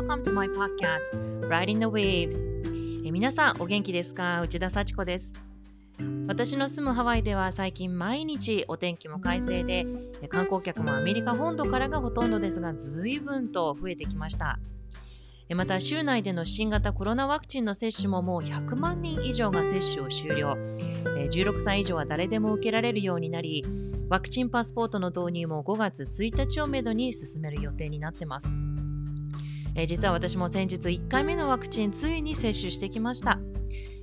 Welcome to my podcast, Riding the Waves. え皆さんお元気ですか？内田幸子です。私の住むハワイでは最近毎日お天気も快晴で観光客もアメリカ本土からがほとんどですが随分と増えてきましたまた州内での新型コロナワクチンの接種ももう100万人以上が接種を終了16歳以上は誰でも受けられるようになりワクチンパスポートの導入も5月1日をめどに進める予定になってますえ実は私も先日1回目のワクチンついに接種してきました。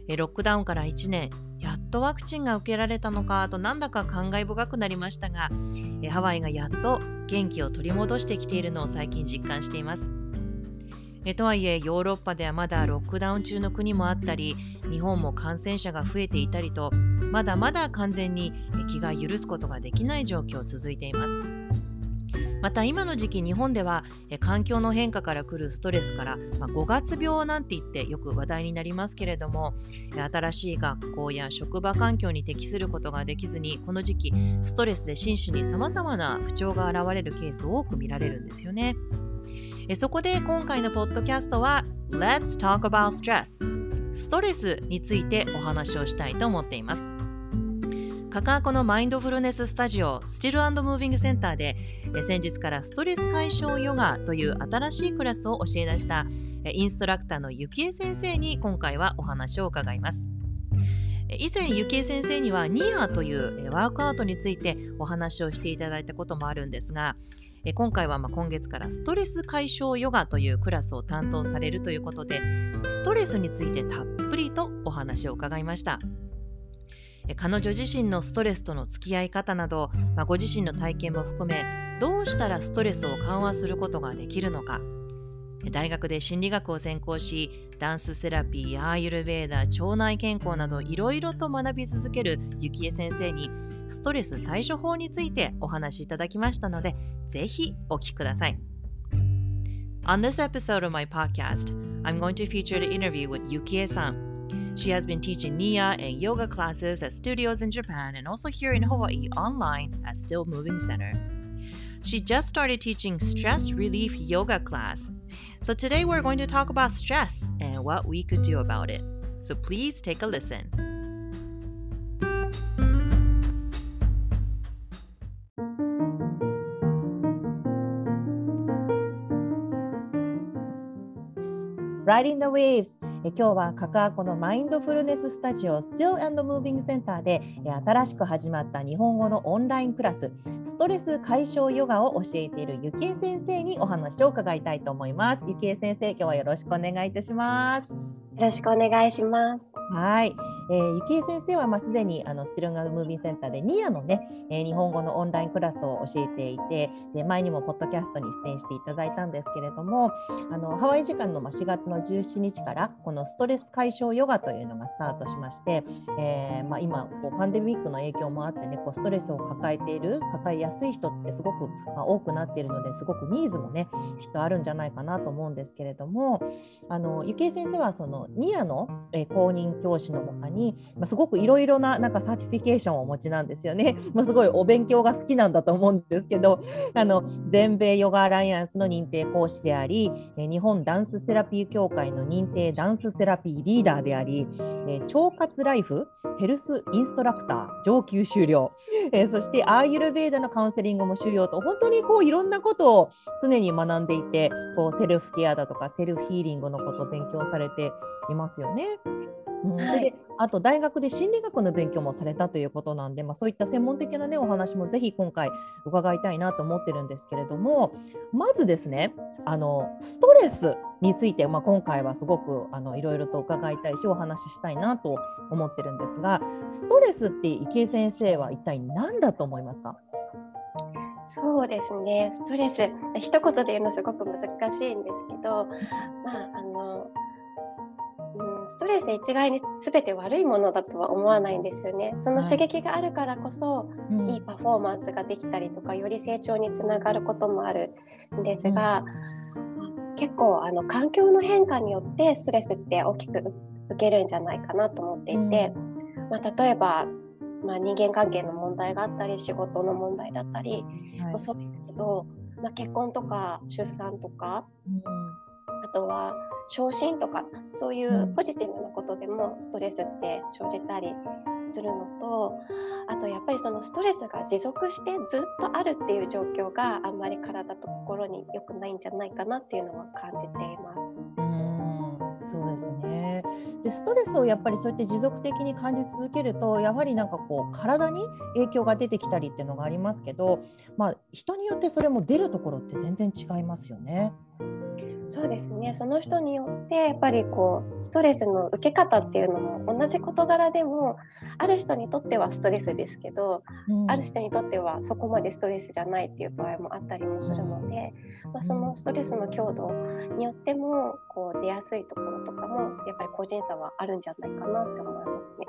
えロックダウンから1年。やっとワクチンが受けられたのかとなんだか感慨深くなりましたがえハワイがやっと元気を取り戻してきているのを最近実感しています。えとはいえヨーロッパではまだロックダウン中の国もあったり日本も感染者が増えていたりとまだまだ完全に気が許すことができない状況続いています。また今の時期日本では環境の変化から来るストレスから、まあ、5月病なんて言ってよく話題になりますけれども新しい学校や職場環境に適することができずにこの時期ストレスで心身にさまざまな不調が現れるケースを多く見られるんですよね。そこで今回のポッドキャストは Let's talk about stress ストレスについてお話をしたいと思っています。カカアコのマインドフルネススタジオスティルムービングセンターで先日からストレス解消ヨガという新しいクラスを教え出したインストラクターのゆきえ先生に今回はお話を伺います以前ゆきえ先生にはニアというワークアウトについてお話をしていただいたこともあるんですが今回はま今月からストレス解消ヨガというクラスを担当されるということでストレスについてたっぷりとお話を伺いました。彼女自身のストレスとの付き合い方など、まあ、ご自身の体験も含めどうしたらストレスを緩和することができるのか。大学で心理学を専攻しダンスセラピーやアーユルベーダ腸内健康などいろいろと学び続ける幸恵先生にストレス対処法についてお話しいただきましたのでぜひお聞きください。On this episode of my podcast, I'm going to feature the interview with Yukie-san. She has been teaching Nia and yoga classes at studios in Japan and also here in Hawaii online at Still Moving Center. She just started teaching stress relief yoga class. So today we're going to talk about stress and what we could do about it. So please take a listen. Riding the Waves え今日はカカアコのマインドフルネススタジオ Still and Moving Center で新しく始まった日本語のオンラインクラスストレス解消ヨガを教えているゆきえ先生にお話を伺いたいと思います。ゆきえ先生今日はよろしくお願いいたします。よろしくお願いします。はい、えー、ゆきえ先生はまあすでにあのスティルンガムービーセンターでニアのね、えー、日本語のオンラインクラスを教えていてで前にもポッドキャストに出演していただいたんですけれどもあのハワイ時間のまあ4月の17日からこのストレス解消ヨガというのがスタートしまして、えー、まあ、今こうパンデミックの影響もあってねこうストレスを抱えている抱えやすい人ってすごく、まあ、多くなっているのですごくニーズもねきっとあるんじゃないかなと思うんですけれどもあのゆきえ先生はそのニアの、え公認教師のほかにに、まあ、すごくいろいろななんか certification をお持ちなんですよね。まあ、すごいお勉強が好きなんだと思うんですけどあの全米ヨガアライアンスの認定講師であり日本ダンスセラピー協会の認定ダンスセラピーリーダーであり腸活ライフヘルスインストラクター上級修了 そしてアーユルベーダのカウンセリングも修了と本当にこういろんなことを常に学んでいてこうセルフケアだとかセルフヒーリングのことを勉強されていますよね。うん、それであと大学で心理学の勉強もされたということなんで、まあ、そういった専門的な、ね、お話もぜひ今回伺いたいなと思ってるんですけれどもまずですねあのストレスについて、まあ、今回はすごくあのいろいろと伺いたいしお話ししたいなと思ってるんですがストレスって池江先生は一体何だと思いますか？そうですね。ストレス。一言で言うのすごく難しいんですけど、まあ、あのストレス一概に全て悪いものだとは思わないんですよね。その刺激があるからこそ、い、いパフォーマンスができたりとかより成長につながることもあるんですが、結構あの環境の変化によってストレスって大きく受けるんじゃないかなと思っていて、まあ、例えば、まあ、人間関係の問題があったり仕事の問題だったり、はい、そうですけど、まあ、結婚とか出産とか、うん、あとは昇進とかそういうポジティブなことでもストレスって生じたりするのとあとやっぱりそのストレスが持続してずっとあるっていう状況があんまり体と心に良くないんじゃないかなっていうのは感じています。うんそうですねでストレスをやっぱりそうやって持続的に感じ続けるとやはりなんかこう体に影響が出てきたりっていうのがありますけど、まあ、人によってそれも出るところって全然違いますよね。そうですねその人によってやっぱりこうストレスの受け方っていうのも同じ事柄でもある人にとってはストレスですけど、うん、ある人にとってはそこまでストレスじゃないっていう場合もあったりもするので、まあ、そのストレスの強度によってもこう出やすいところとかもやっぱり個人差はあるんじゃないかなって思いますね。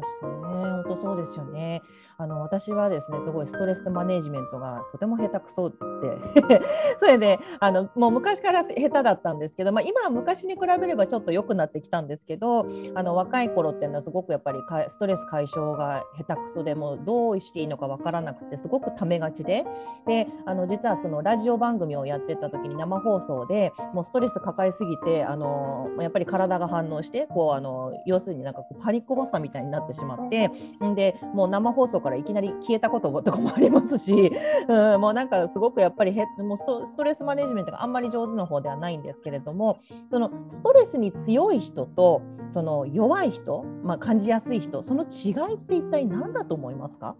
確かにね、本当そうですよね。あの私はですね、すごいストレスマネジメントがとても下手くそで。それであのもう昔から下手だったんですけど、まあ、今は昔に比べればちょっと良くなってきたんですけど、あの若い頃っていうのはすごくやっぱりストレス解消が下手くそでもうどうしていいのかわからなくてすごくためがちで、であの実はそのラジオ番組をやってた時に生放送でもうストレス抱えすぎてあのやっぱり体が反応してこうあの要するになんかこうパニック発作みたいになってってしまってんでもう生放送からいきなり消えたこととかもありますし、うん、もうなんかすごくやっぱりへもうストレスマネジメントがあんまり上手な方ではないんですけれどもそのストレスに強い人とその弱い人、まあ、感じやすい人その違いって一体何だと思いますか？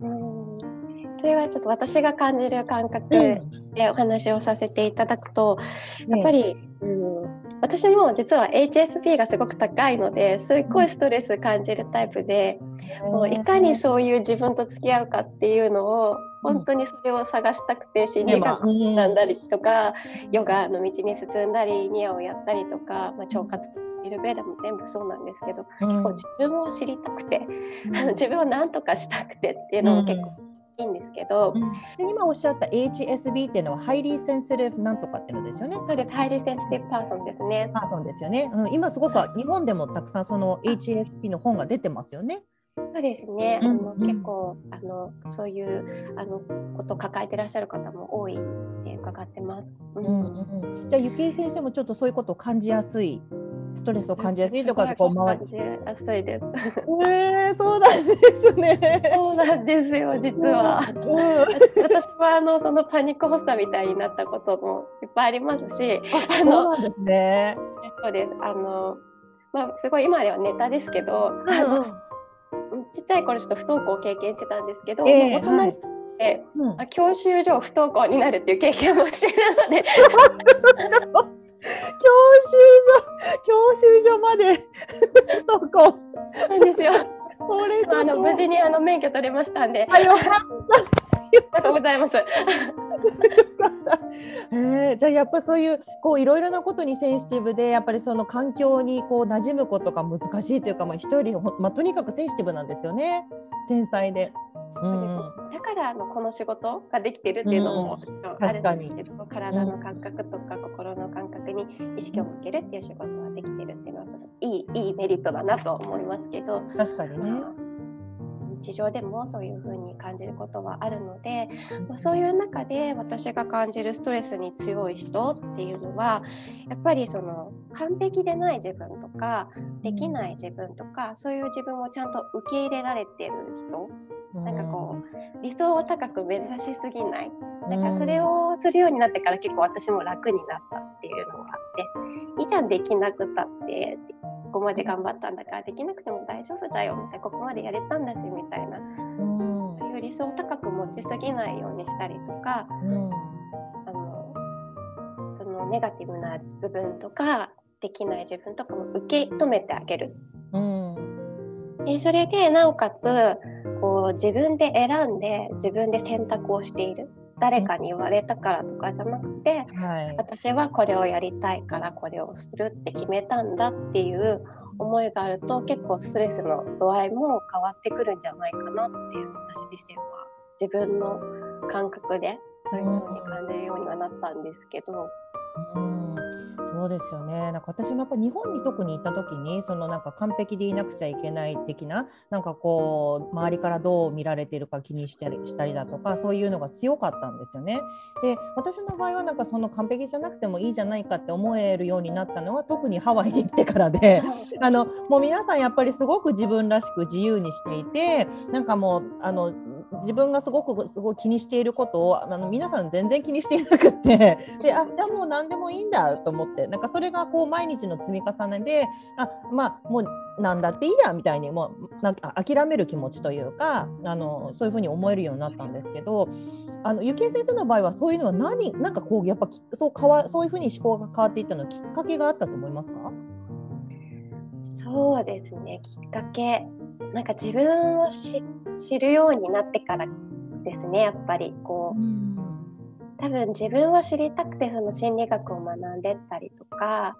うん。それはちょっと私が感じる感覚でお話をさせていただくと、やっぱり、うん私も実は HSP がすごく高いのですっごいストレス感じるタイプで、もういかにそういう自分と付き合うかっていうのを本当にそれを探したくて心理学学んだりとか、ヨガの道に進んだりニアをやったりとか、まあ、腸活とかアーユルベーダも全部そうなんですけど、結構自分を知りたくて、あの自分を何とかしたくてっていうのも結構いいんですけど、うん、今おっしゃった HSP っていうのは highly sensitive なんとかっていうのですよね。そうです、 highly sensitive person ですね。 person ですよね。うん、今すごく日本でもたくさんその HSP の本が出てますよね。そうですね。あの、うん、結構あのそういうあのことを抱えていらっしゃる方も多いって伺ってます。うん、うんうん、じゃあゆきえ先生もちょっとそういうことを感じやすいストレスを感じやすいとかこう周り。あ、そうです。えー、そうなんですね。そうなんですよ、実は。うん、私はあのそのパニック発作みたいになったこともいっぱいありますし、あのそうですね。そうです。あのまあすごい今ではネタですけど、うん、ちっちゃい頃ちょっと不登校を経験してたんですけど、えー、大人にはい、教習所不登校になるっていう経験もしてるので。教習所教習所まで そこなんですよ。これあの無事にあの免許取れましたんで。ありがとうございます。えー、じゃあやっぱそういうこういろいろなことにセンシティブでやっぱりその環境にこう馴染むことが難しいというか、まあ、人よりまあ、とにかくセンシティブなんですよね繊細で。うん、だからあのこの仕事ができてるっていうのももちろんあるんですけど、うん、体の感覚とか心の感覚に意識を向けるっていう仕事はできてるっていうのはそのいいいいメリットだなと思いますけど確かにね。日常でもそういうふうに感じることはあるので、まあ、そういう中で私が感じるストレスに強い人っていうのはやっぱりその完璧でない自分とかできない自分とかそういう自分をちゃんと受け入れられてる人なんかこう理想を高く目指しすぎない。なんかそれをするようになってから結構私も楽になったっていうのがあっていいじゃんできなくたってここまで頑張ったんだからできなくても大丈夫だよみたいなここまでやれたんだしみたいな。そういう理想を高く持ちすぎないようにしたりとか、あのそのネガティブな部分とかできない自分とかも受け止めてあげる。でそれでなおかつこう自分で選んで自分で選択をしている。誰かに言われたからとかじゃなくて、はい、私はこれをやりたいからこれをするって決めたんだっていう思いがあると結構ストレスの度合いも変わってくるんじゃないかなっていう私自身は自分の感覚でそういうふうに感じるようにはなったんですけど。うんそうですよね。なんか私もやっぱ日本に特に行った時にそのなんか完璧でいなくちゃいけない的ななんかこう周りからどう見られているか気にしたりしたりだとかそういうのが強かったんですよね。で私の場合はなんかその完璧じゃなくてもいいじゃないかって思えるようになったのは特にハワイに来てからであのもう皆さんやっぱりすごく自分らしく自由にしていてなんかもうあの自分がすごくすごい気にしていることをあの皆さん全然気にしていなくって。であじゃあもう何でもいいんだと思って。なんかそれがこう毎日の積み重ねであまあもう何だっていいやみたいにもうなんか諦める気持ちというかあのそういうふうに思えるようになったんですけどあのゆきえ先生の場合はそういうのは何なんかこうやっぱそう変わそういうふうに思考が変わっていったのはきっかけがあったと思いますか？そうですね。きっかけなんか自分を知るようになってからですねやっぱりこう、うん、多分自分を知りたくてその心理学を学んでったりとか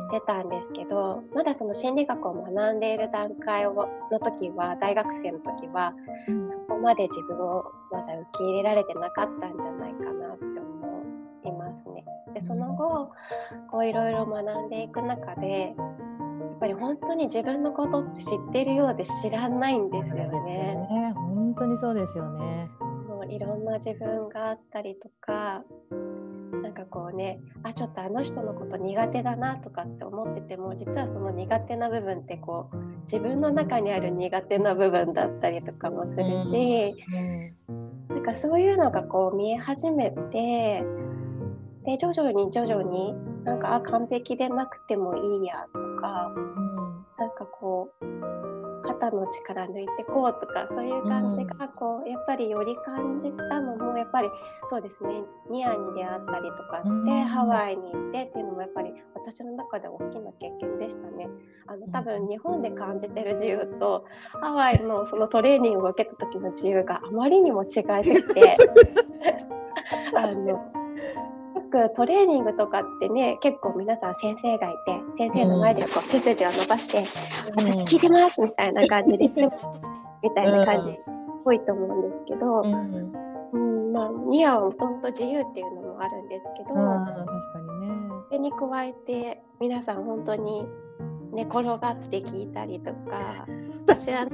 してたんですけど、まだその心理学を学んでいる段階をの時は大学生の時は、うん、そこまで自分をまだ受け入れられてなかったんじゃないかなって思いますね。でその後こういろいろ学んでいく中でっぱり本当に自分のことって知ってるようで知らないんですよね。ね本当にそうですよね。もういろんな自分があったりとかなんかこうねあちょっとあの人のこと苦手だなとかって思ってても実はその苦手な部分ってこう自分の中にある苦手な部分だったりとかもするし、うんうん、なんかそういうのがこう見え始めてで徐々に徐々になんかあ完璧でなくてもいいやとか、うん、なんかこう肩の力抜いてこうとかそういう感じがこうやっぱりより感じたのもやっぱりそうですねニアに出会ったりとかして、ハワイに行ってっていうのもやっぱり私の中で大きな経験でしたね。あの多分日本で感じてる自由とハワイのそのトレーニングを受けた時の自由があまりにも違いすぎて あのくトレーニングとかってね結構皆さん先生がいて先生の前でこう背筋を伸ばして「私聞いてます」みたいな感じでみたいな感じ多いと思うんですけど、うん。まあ、ニアはもともと自由っていうのもあるんですけど、確かにね、それに加えて皆さん本当に寝転がって聞いたりとか私は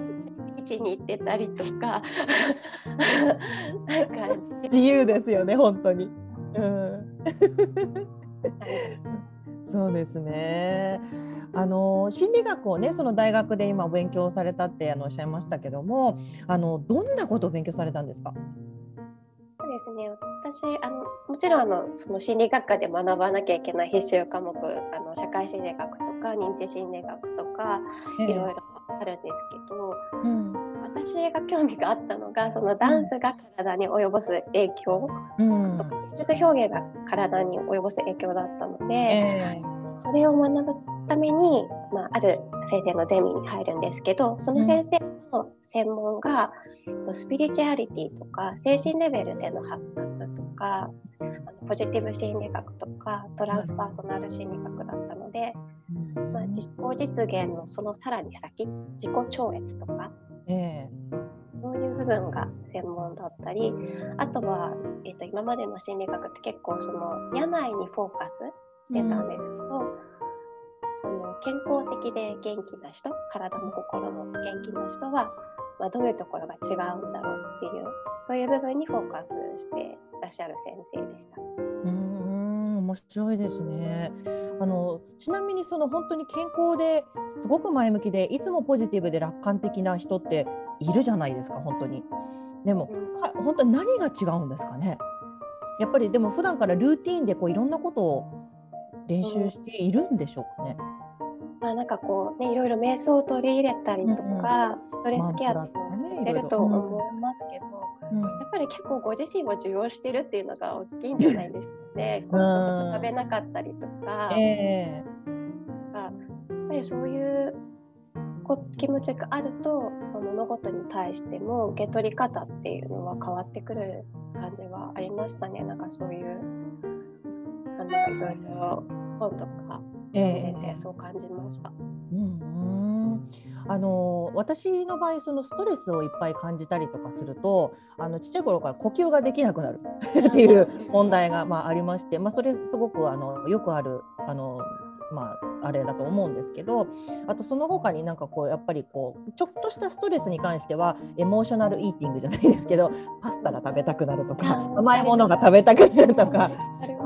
位置に行ってたりとか なんか自由ですよね本当に。うんそうですね。あの心理学をねその大学で今勉強されたってあのおっしゃいましたけどもあのどんなことを勉強されたんですか？そうですね。私あのもちろんあのその心理学科で学ばなきゃいけない必修科目あの社会心理学とか認知心理学とか、いろいろあるんですけど、うん、私が興味があったのがそのダンスが体に及ぼす影響、うん、とか技術表現が体に及ぼす影響だったので、えー、それを学ぶために、まあ、ある先生のゼミに入るんですけどその先生の専門が、うん、スピリチュアリティとか精神レベルでの発達とかあのポジティブ心理学とかトランスパーソナル心理学だったので、まあ、実行実現のそのさらに先自己超越とかえー、そういう部分が専門だったりあとは、えーと、今までの心理学って結構その病にフォーカスしてたんですけど、うん、あの健康的で元気な人体も心も元気な人は、まあ、どういうところが違うんだろうっていうそういう部分にフォーカスしてらっしゃる先生でした。うん面白いですね。あのちなみにその本当に健康ですごく前向きでいつもポジティブで楽観的な人っているじゃないですか本当に。でも本当に何が違うんですかね。やっぱりでも普段からルーティンでこういろんなことを練習しているんでしょうかね。まあ、なんかこうねいろいろ瞑想を取り入れたりとか、うんうん、ストレスケアっていうのをしてると思いますけど、うん、やっぱり結構ご自身を受容してるっていうのが大きいんじゃないですかね。コスト食べなかったりとか、えー、やっぱりそういうこ気持ちがあると物事に対しても受け取り方っていうのは変わってくる感じはありましたね。なんかそういうあのいろいろ本とかえー、そう感じました。うんあの私の場合そのストレスをいっぱい感じたりとかするとあのちっちゃい頃から呼吸ができなくなる。っていう問題が、まあ、ありまして、まあ、それすごくあのよくあるあのまあ、あれだと思うんですけどあとその他になんかこうやっぱりこうちょっとしたストレスに関してはエモーショナルイーティングじゃないですけどパスタが食べたくなるとか甘いものが食べたくなるとか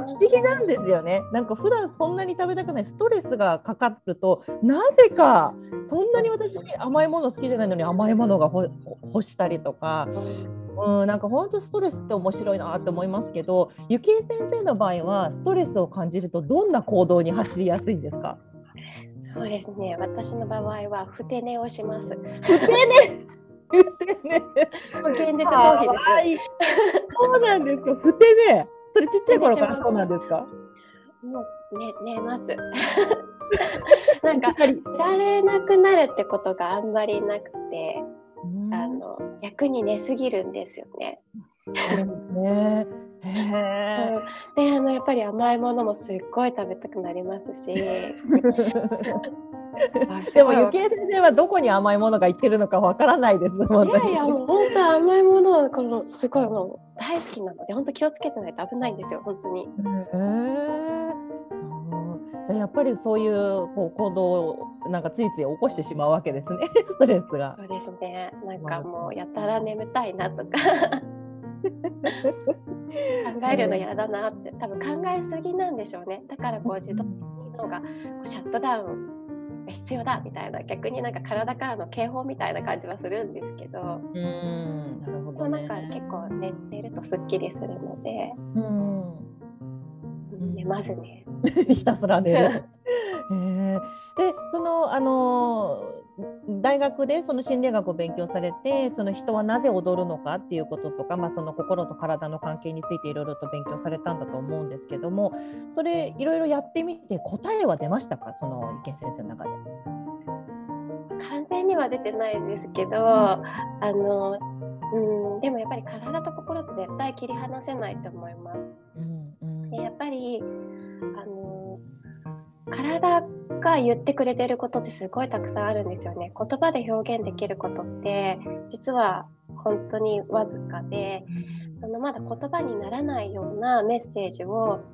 不思議なんですよねなんか普段そんなに食べたくないストレスがかかるとなぜかそんなに私甘いもの好きじゃないのに甘いものが欲したりとかうん、なんか本当ストレスって面白いなって思いますけど、ゆきえ先生の場合はストレスを感じるとどんな行動に走りやすいんですか？そうですね。私の場合はふて寝をします。ふて寝？ふて寝。現実逃避です。そうなんですか。ふて寝。それちっちゃい頃からそうなんですか？もうね寝ます。なんかいられなくなるってことがあんまりなくて。あの逆に寝すぎるんですよね。ねであのやっぱり甘いものもすっごい食べたくなりますし。でもゆきえ先生はどこに甘いものがいってるのかわからないです。いやいやもう本当甘いものはこのすごいもう大好きなので本当気をつけてないと危ないんですよ本当に。えーじゃあやっぱりそういうこう行動をなんかついつい起こしてしまうわけですね ストレスが。そうですねなんかもうやたら眠たいなとか考えるの嫌だなって多分考えすぎなんでしょうね。だからこう自動的に脳がこうシャットダウンが必要だみたいな逆になんか体からの警報みたいな感じはするんですけど。うん。なるほど、ね、なんか結構寝てるとすっきりするので。うん。寝ますね。ひたすら寝る。えー、でそのあの大学でその心理学を勉強されてその人はなぜ踊るのかっていうこととか、まあ、その心と体の関係についていろいろと勉強されたんだと思うんですけどもそれいろいろやってみて答えは出ましたか？その池先生の中で。完全には出てないんですけど、あのうん、でもやっぱり体と心って絶対切り離せないと思います。うんうん、でやっぱり体が言ってくれてることってすごいたくさんあるんですよね。言葉で表現できることって実は本当にわずかでそのまだ言葉にならないようなメッセージを、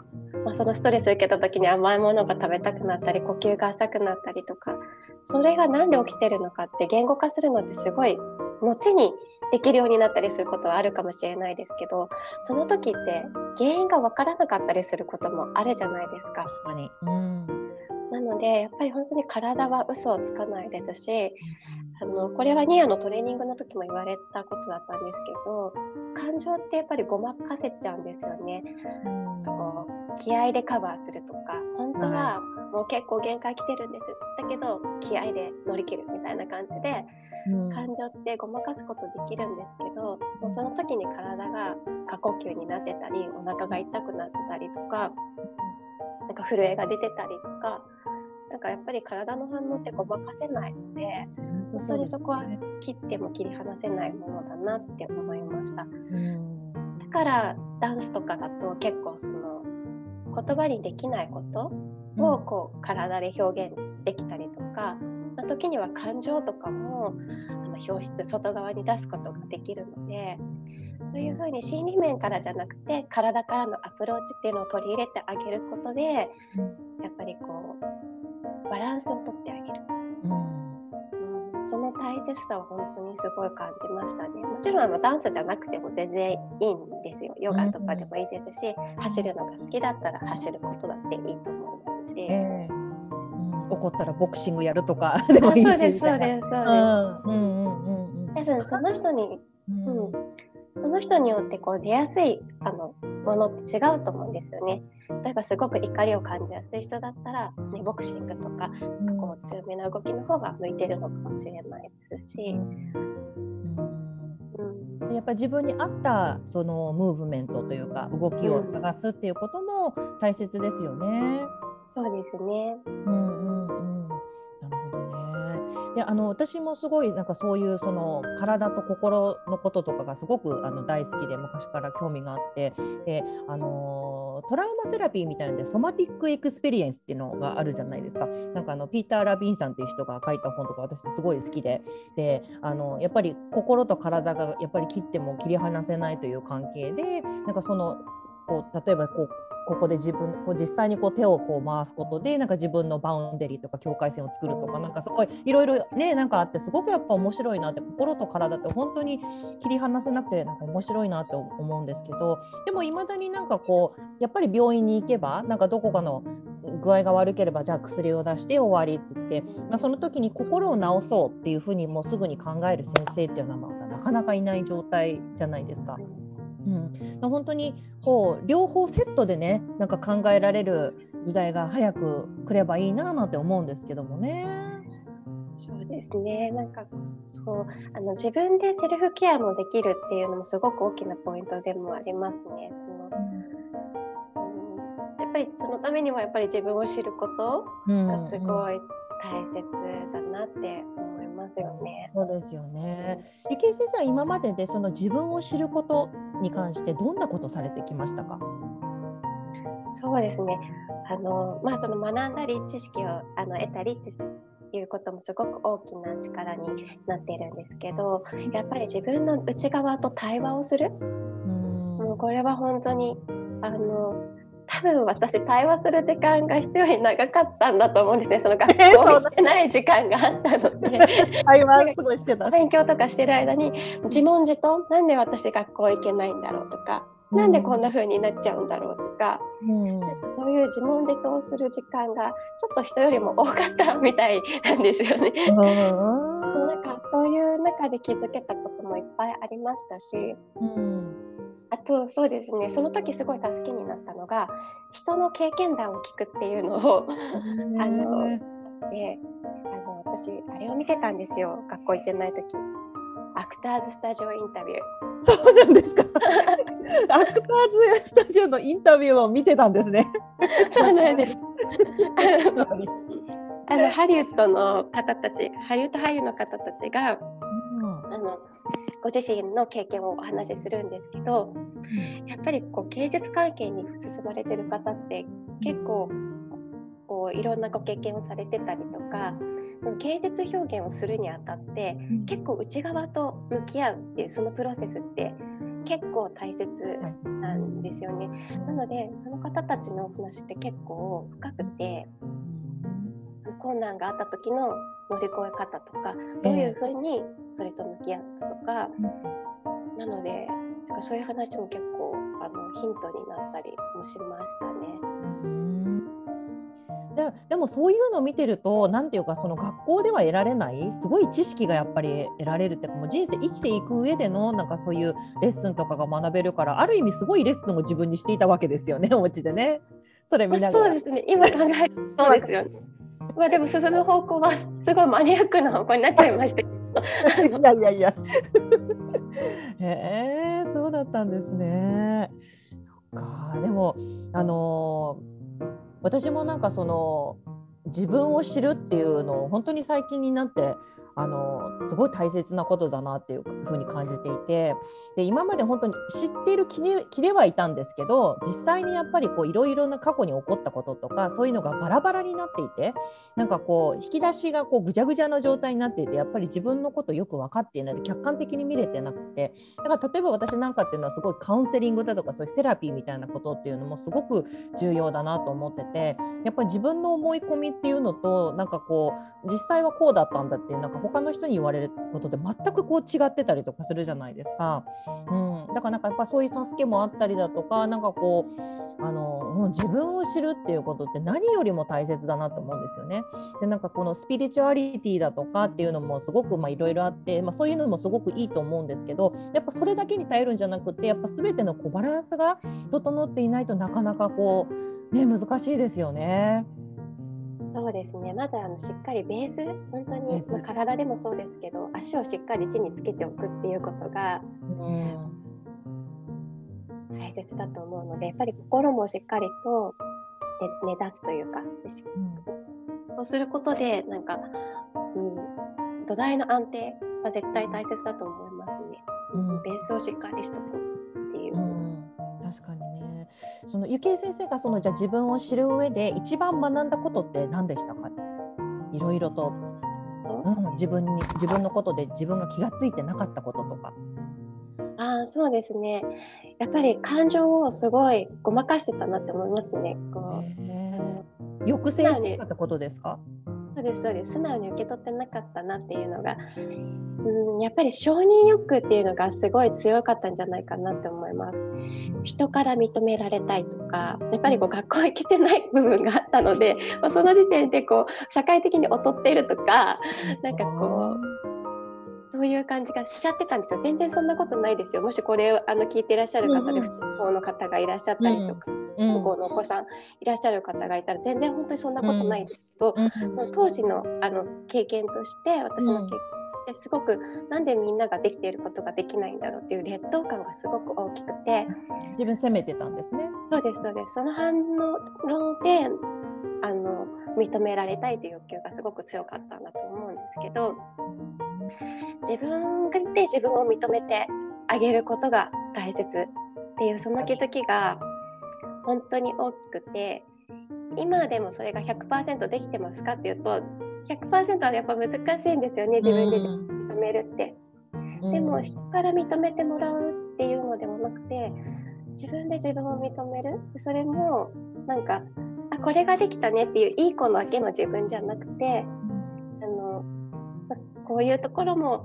まあ、そのストレス受けた時に甘いものが食べたくなったり呼吸が浅くなったりとかそれが何で起きてるのかって言語化するのってすごい後にできるようになったりすることはあるかもしれないですけどその時って原因が分からなかったりすることもあるじゃないですか。確かに、うんなのでやっぱり本当に体は嘘をつかないですし、あのこれはニアのトレーニングの時も言われたことだったんですけど感情ってやっぱりごまかせちゃうんですよね。こう気合でカバーするとか本当はもう結構限界来てるんです。だけど気合で乗り切るみたいな感じで、感情ってごまかすことできるんですけどもうその時に体が過呼吸になってたりお腹が痛くなってたりとかなんか震えが出てたりとかなんかやっぱり体の反応ってごまかせないので本当にそこは切っても切り離せないものだなって思いました。だからダンスとかだと結構その言葉にできないことをこう体で表現できたりとか、まあ、時には感情とかもあの表出外側に出すことができるのでそういうふうに心理面からじゃなくて体からのアプローチっていうのを取り入れてあげることでやっぱりこうバランスをとってあげる、うん、その大切さは本当にすごい感じましたね。もちろんあのダンスじゃなくても全然いいんですよ。ヨガとかでもいいですし、走るのが好きだったら走ることだっていいと思いますし。えー怒ったらボクシングやるとか でもいいしそうですそうですそうです。うんうんうんうん。多分その人に、うん、その人によってこう出やすいあのものって違うと思うんですよね。例えばすごく怒りを感じやすい人だったら、ね、ボクシングとかなんかこう強めな動きの方が向いてるのかもしれないですし。やっぱり自分に合ったそのムーブメントというか動きを探すっていうことも大切ですよね。そうですね。うんうんうん。なるほどね。であの私もすごいなんかそういうその体と心のこととかがすごくあの大好きで昔から興味があってであのトラウマセラピーみたいなので somatic experience っていうのがあるじゃないですか。なんかあのピーター・ラヴィーンさんっていう人が書いた本とか私すごい好きでであのやっぱり心と体がやっぱり切っても切り離せないという関係でなんかそのこう例えばこうここで自分こう実際にこう手をこう回すことでなんか自分のバウンデリーとか境界線を作るとかなんかすごいいろいろねなんかあってすごくやっぱ面白いなって心と体って本当に切り離せなくてなんか面白いなって思うんですけどでもいまだになんかこうやっぱり病院に行けばなんかどこかの具合が悪ければじゃあ薬を出して終わりって言って、まあ、その時に心を治そうっていうふうにもうすぐに考える先生っていうのはまたなかなかいない状態じゃないですか。うん、本当にこう両方セットでねなんか考えられる時代が早く来ればいいななんて思うんですけどもね。そうですね。なんかそうあの自分でセルフケアもできるっていうのもすごく大きなポイントでもありますね。そのうん、やっぱりそのためにもやっぱり自分を知ることがすごい大切だなって思いますよね。そうですよね。池井先生は今まででその自分を知ることに関してどんなことされてきましたか？そうですね。あのまあその学んだり知識をあの得たりっていうこともすごく大きな力になっているんですけど、やっぱり自分の内側と対話をする。うん、これは本当にあの多分私対話する時間が必要に長かったんだと思うんですね。その学校行ってない時間があったので。対 話すごいしてた。勉強とかしてる間に自問自答なんで私学校行けないんだろうとか、うん、なんでこんな風になっちゃうんだろうとか、うん、そういう自問自答する時間がちょっと人よりも多かったみたいなんですよね。うん、なんかそういう中で気づけたこともいっぱいありましたし。うんあとそうですね。その時すごい助けになったのが人の経験談を聞くっていうのを あのであの私あれを見てたんですよ。学校行ってない時。アクターズスタジオインタビューそうなんですか。アクターズスタジオのインタビューを見てたんですね。そうなんです。あのハリウッドの方たちハリウッド俳優の方たちが、うん、あのご自身の経験をお話しするんですけどやっぱりこう芸術関係に進まれてる方って結構こういろんなご経験をされてたりとか芸術表現をするにあたって結構内側と向き合うっていうそのプロセスって結構大切なんですよね。なのでその方たちのお話って結構深くて困難があった時の乗り越え方とかどういうふうにそれと向き合ったとか、えー、なのでそういう話も結構あのヒントになったりもしましたね。ででもそういうのを見てると何ていうかその学校では得られないすごい知識がやっぱり得られるってもう人生生きていく上でのなんかそういうレッスンとかが学べるからある意味すごいレッスンを自分にしていたわけですよねお家でね。それ見ながら。そうですね今考えるそうですよね。まあでも進む方向はすごいマニアックな方向になっちゃいました。いやいやいや。へえそうだったんですね。そっかでもあのー、私もなんかその自分を知るっていうのを本当に最近になってあのすごい大切なことだなっていうふうに感じていて。で今まで本当に知っている気で気ではいたんですけど実際にやっぱりいろいろな過去に起こったこととかそういうのがバラバラになっていてなんかこう引き出しがこうぐちゃぐちゃな状態になっていてやっぱり自分のことよく分かっていないで客観的に見れてなくて。だから例えば私なんかっていうのはすごいカウンセリングだとかそういうセラピーみたいなことっていうのもすごく重要だなと思っててやっぱり自分の思い込みっていうのとなんかこう実際はこうだったんだっていうなんか他の人に言われることで全くこう違ってたりとかするじゃないですか。うん、だからなんかやっぱそういう助けもあったりだとかなんかこうあの自分を知るっていうことって何よりも大切だなと思うんですよね。でなんかこのスピリチュアリティだとかっていうのもすごくいろいろあって、まあ、そういうのもすごくいいと思うんですけどやっぱそれだけに頼るんじゃなくてやっぱ全てのこうバランスが整っていないとなかなかこうね難しいですよね。そうですね。まずあのしっかりベース本当に、まあ、体でもそうですけど足をしっかり地につけておくっていうことが、うん、大切だと思うのでやっぱり心もしっかりと根ざすというか、うん、そうすることでなんか、うん、土台の安定は絶対大切だと思いますね。うん。ベースをしっかりしとくそのゆきえ先生がそのじゃあ自分を知る上で一番学んだことって何でしたか？いろいろと、うん、自分に自分のことで自分が気がついてなかったこととか。ああそうですね。やっぱり感情をすごいごまかしてたなって思いますね。こう抑制していたってことですか？そうですそうです素直に受け取ってなかったなっていうのが、うん、やっぱり承認欲っていうのがすごい強かったんじゃないかなって思います。人から認められたいとかやっぱりこう学校行けてない部分があったので、まあ、その時点でこう社会的に劣っているとかなんかこうそういう感じがしちゃってたんですよ。全然そんなことないですよ。もしこれをあの聞いていらっしゃる方で不登校の方がいらっしゃったりとか、うん不登校のお子さんいらっしゃる方がいたら全然本当にそんなことないですけど、うん当時のあの経験として私の経験としてすごくなんでみんなができていることができないんだろうっていう劣等感がすごく大きくて自分責めてたんですね。そうですそうです。その反論であの認められたいという欲求がすごく強かったんだと思うんですけど自分で自分を認めてあげることが大切っていうその気づきが本当に大きくて今でもそれが100%できてますかっていうと100%はやっぱ難しいんですよね自分で認めるって。でも人から認めてもらうっていうのでもなくて自分で自分を認める。それもなんかあこれができたねっていういい子だけの自分じゃなくてあのまこういうところも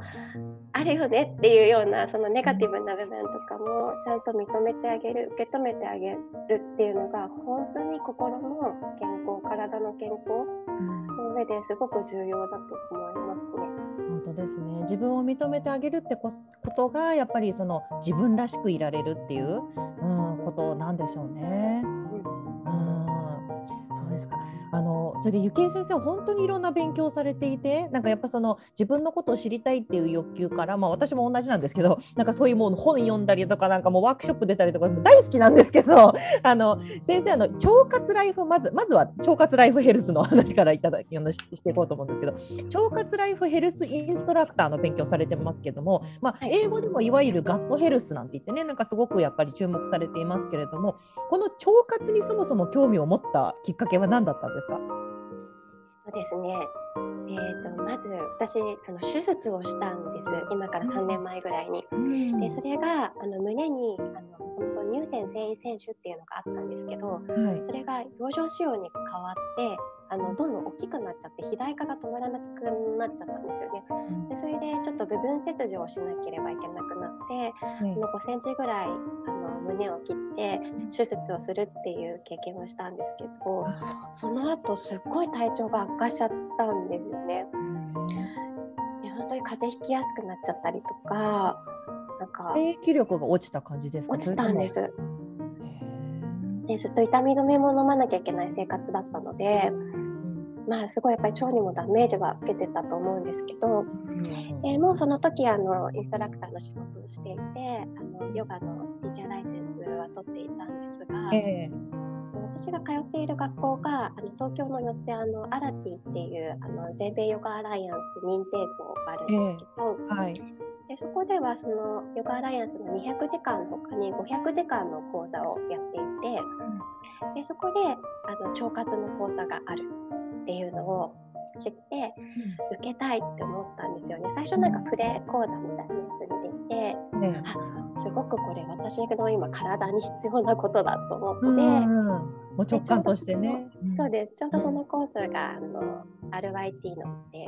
あるよねっていうようなそのネガティブな部分とかもちゃんと認めてあげる受け止めてあげるっていうのが本当に心の健康体の健康の上ですごく重要だと思いますね。本当ですね自分を認めてあげるってこことがやっぱりその自分らしくいられるっていう、うん、ことなんでしょうね。うんですか？あのそれでゆきえ先生は本当にいろんな勉強をされていてなんかやっぱその自分のことを知りたいっていう欲求から、まあ、私も同じなんですけどなんかそういうもう本読んだりとかなんかもうワークショップ出たりとか大好きなんですけどあの先生あの腸活ライフまずまずは腸活ライフヘルスの話からいただきしていこうと思うんですけど腸活ライフヘルスインストラクターの勉強されてますけども、まあ、英語でもいわゆるガットヘルスなんて言ってねなんかすごくやっぱり注目されていますけれどもこの腸活にそもそも興味を持ったきっかけは何だったんですか？そうですね。えー、とまず私あの手術をしたんです。今から3年前ぐらいに。でそれがあの胸にあのもともと乳腺繊維腺腫っていうのがあったんですけどはい。それが養生腫瘍に変わってあのどんどん大きくなっちゃって肥大化が止まらなくなっちゃったんですよね。でそれでちょっと部分切除をしなければいけなくなってその5センチぐらいあの胸を切って手術をするっていう経験をしたんですけどその後すっごい体調が悪化しちゃったんですよね。いや本当に風邪ひきやすくなっちゃったりとかなんか免疫力が落ちた感じですか？落ちたんです。でずっと痛み止めも飲まなきゃいけない生活だったのでまあすごいやっぱり腸にもダメージは受けてたと思うんですけどでもうその時あのインストラクターの仕事をしていてあのヨガのティーチャーライセンスは取っていたんですが、え私が通っている学校があの東京の四谷のアラティっていうあの全米ヨガアライアンス認定校があるんですけど、えはい。でそこではそのヨガアライアンスの200時間の他に500時間の講座をやっていて、でそこであの腸活の講座があるっていうのを知って受けたいって思ったんですよね。最初なんかプレ講座みたいなやつに出てね。あすごくこれ私の今体に必要なことだと思って、うんうん直感としてね。そうです。ちょうどそのコースがあの RYT ので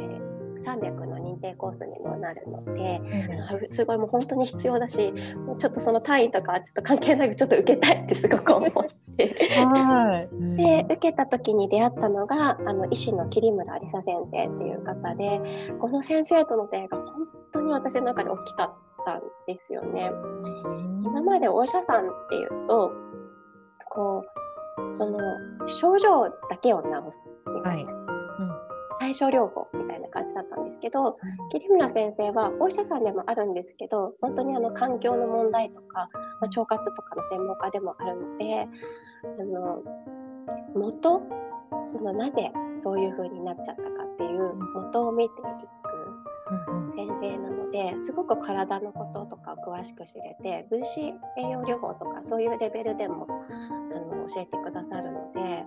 300の認定コースにもなるのであすごいもう本当に必要だしちょっとその単位とかはちょっと関係なくちょっと受けたいってすごく思って。はい。で受けた時に出会ったのがあの医師の桐村ありさ先生っていう方でこの先生との出会いが本当に私の中で大きかったんですよね。今までお医者さんっていうとこうその症状だけを治すみたいな、対症療法みたいな感じだったんですけど、桐村先生はお医者さんでもあるんですけど本当にあの環境の問題とか、まあ、腸活とかの専門家でもあるのであの元そのなぜそういう風になっちゃったかっていう元を見ていく先生なのですごく体のこととか詳しく知れて分子栄養療法とかそういうレベルでもあの教えてくださるので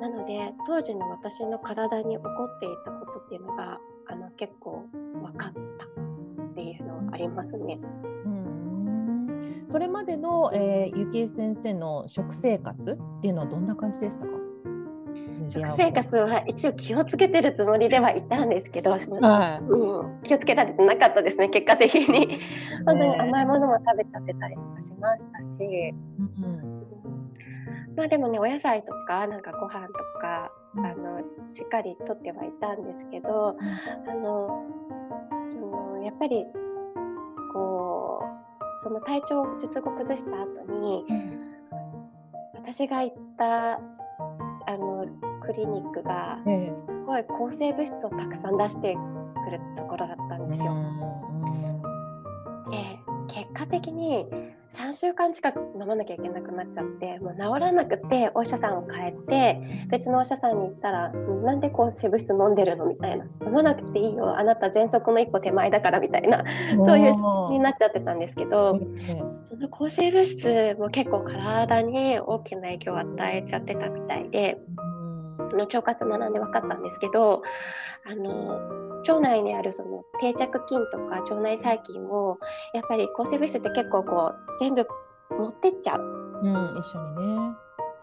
なので当時の私の体に起こっていたことっていうのがあの結構分かったっていうのはありますね。うん。それまでの、えー、ゆきえ先生の食生活っていうのはどんな感じでしたか？食生活は一応気をつけてるつもりではいたんですけど、はい。うん、気をつけられてなかったですね結果的に。本当に甘いものも食べちゃってたりとかしましたし、うん、まあでもねお野菜とかなんかご飯とかあのしっかりとってはいたんですけどあのそのやっぱりこうその体調を術後崩した後に、私が行ったあのクリニックがすごい抗生物質をたくさん出してくるところだったんですよ。で結果的に3週間近く飲まなきゃいけなくなっちゃってもう治らなくてお医者さんを変えて別のお医者さんに行ったらなんで抗生物質飲んでるのみたいな。飲まなくていいよ。あなた喘息の一歩手前だからみたいなそういうになっちゃってたんですけどその抗生物質も結構体に大きな影響を与えちゃってたみたいで。の腸活学んで分かったんですけどあの腸内にあるその定着菌とか腸内細菌をやっぱり抗生物質って結構こう全部持ってっちゃう、うん、一緒にね。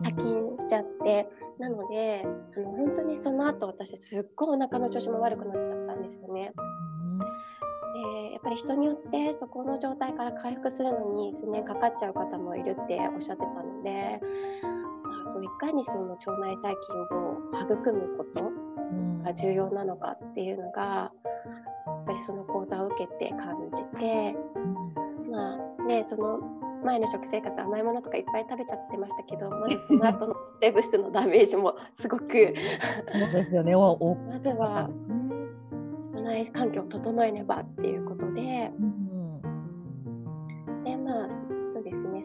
殺菌しちゃって、なのであの本当にその後私すっごいお腹の調子も悪くなっちゃったんですよね。でやっぱり人によってそこの状態から回復するのに数年かかっちゃう方もいるっておっしゃってたのでそういかにその腸内細菌を育むことが重要なのかっていうのが、やっぱりその講座を受けて感じて、まあねその前の食生活甘いものとかいっぱい食べちゃってましたけどまずその後の生物質のダメージもすごくそうですよね。まずは内環境を整えねばっていうことで、で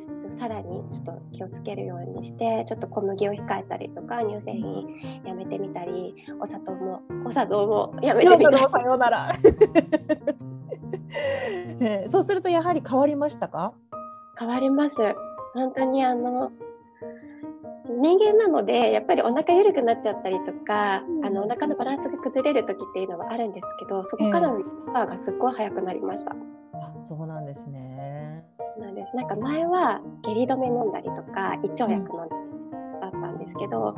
ですねさらにちょっと気をつけるようにしてちょっと小麦を控えたりとか乳製品やめてみたりお砂糖もお砂糖もやめてみたり。さようなら。えー、そうするとやはり変わりましたか？変わります。本当にあの人間なのでやっぱりお腹緩くなっちゃったりとか、うん、あのお腹のバランスが崩れる時っていうのはあるんですけどそこからのリカバーがすっごい早くなりました。あそうなんですね。なんです。なんか前は下痢止め飲んだりとか胃腸薬飲んだりだったんですけど、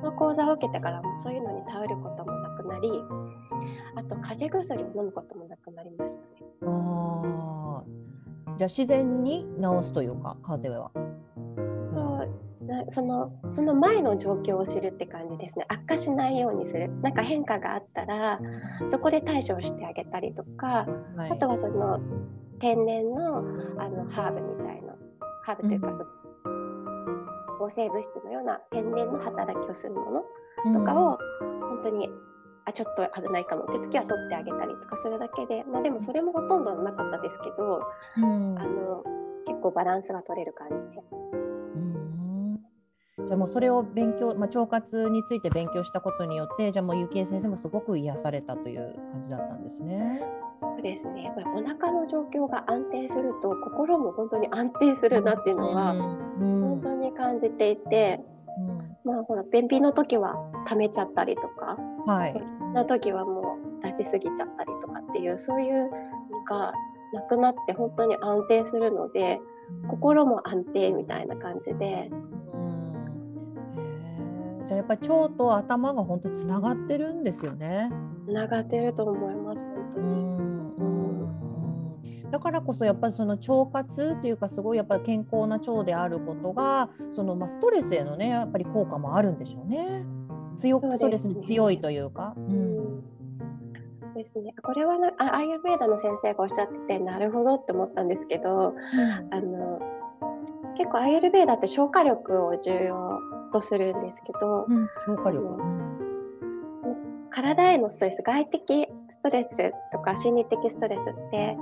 その講座を受けてからもそういうのに頼ることもなくなりあと風邪薬を飲むこともなくなりましたね。あじゃあ自然に治すというか風邪は。そのその前の状況を知るって感じですね。悪化しないようにする。なんか変化があったらそこで対処してあげたりとか、はい、あとはその天然のあのハーブみたいな。ハーブというか、うん、そ抗生物質のような天然の働きをするものとかを、本当にあちょっと危ないかもって時は取ってあげたりとかするだけで、まあ、でもそれもほとんどなかったですけど、うん、あの結構バランスが取れる感じで。じゃあもうそれを勉強、まあ、腸活について勉強したことによってじゃあもうゆきえ先生もすごく癒されたという感じだったんですね。そうですねやっぱりお腹の状況が安定すると心も本当に安定するなっていうのは本当に感じていて、うん、まあほら便秘の時は溜めちゃったりとか、はい、の時はもう出しすぎちゃったりとかっていうそういうのがなくなって本当に安定するので心も安定みたいな感じで。じゃあやっぱり腸と頭が本当つながってるんですよね。つながってると思います本当に。だからこそやっぱりその腸活というかすごいやっぱり健康な腸であることがそのまあストレスへのねやっぱり効果もあるんでしょうね。強くストレスに強いというか。うんですね、これはなあアイルベーダの先生がおっしゃっててなるほどって思ったんですけど、うん、あの結構アイルベーダって消化力を重要とするんですけど、うん、消化力、うん、体へのストレス外的ストレスとか心理的ストレスって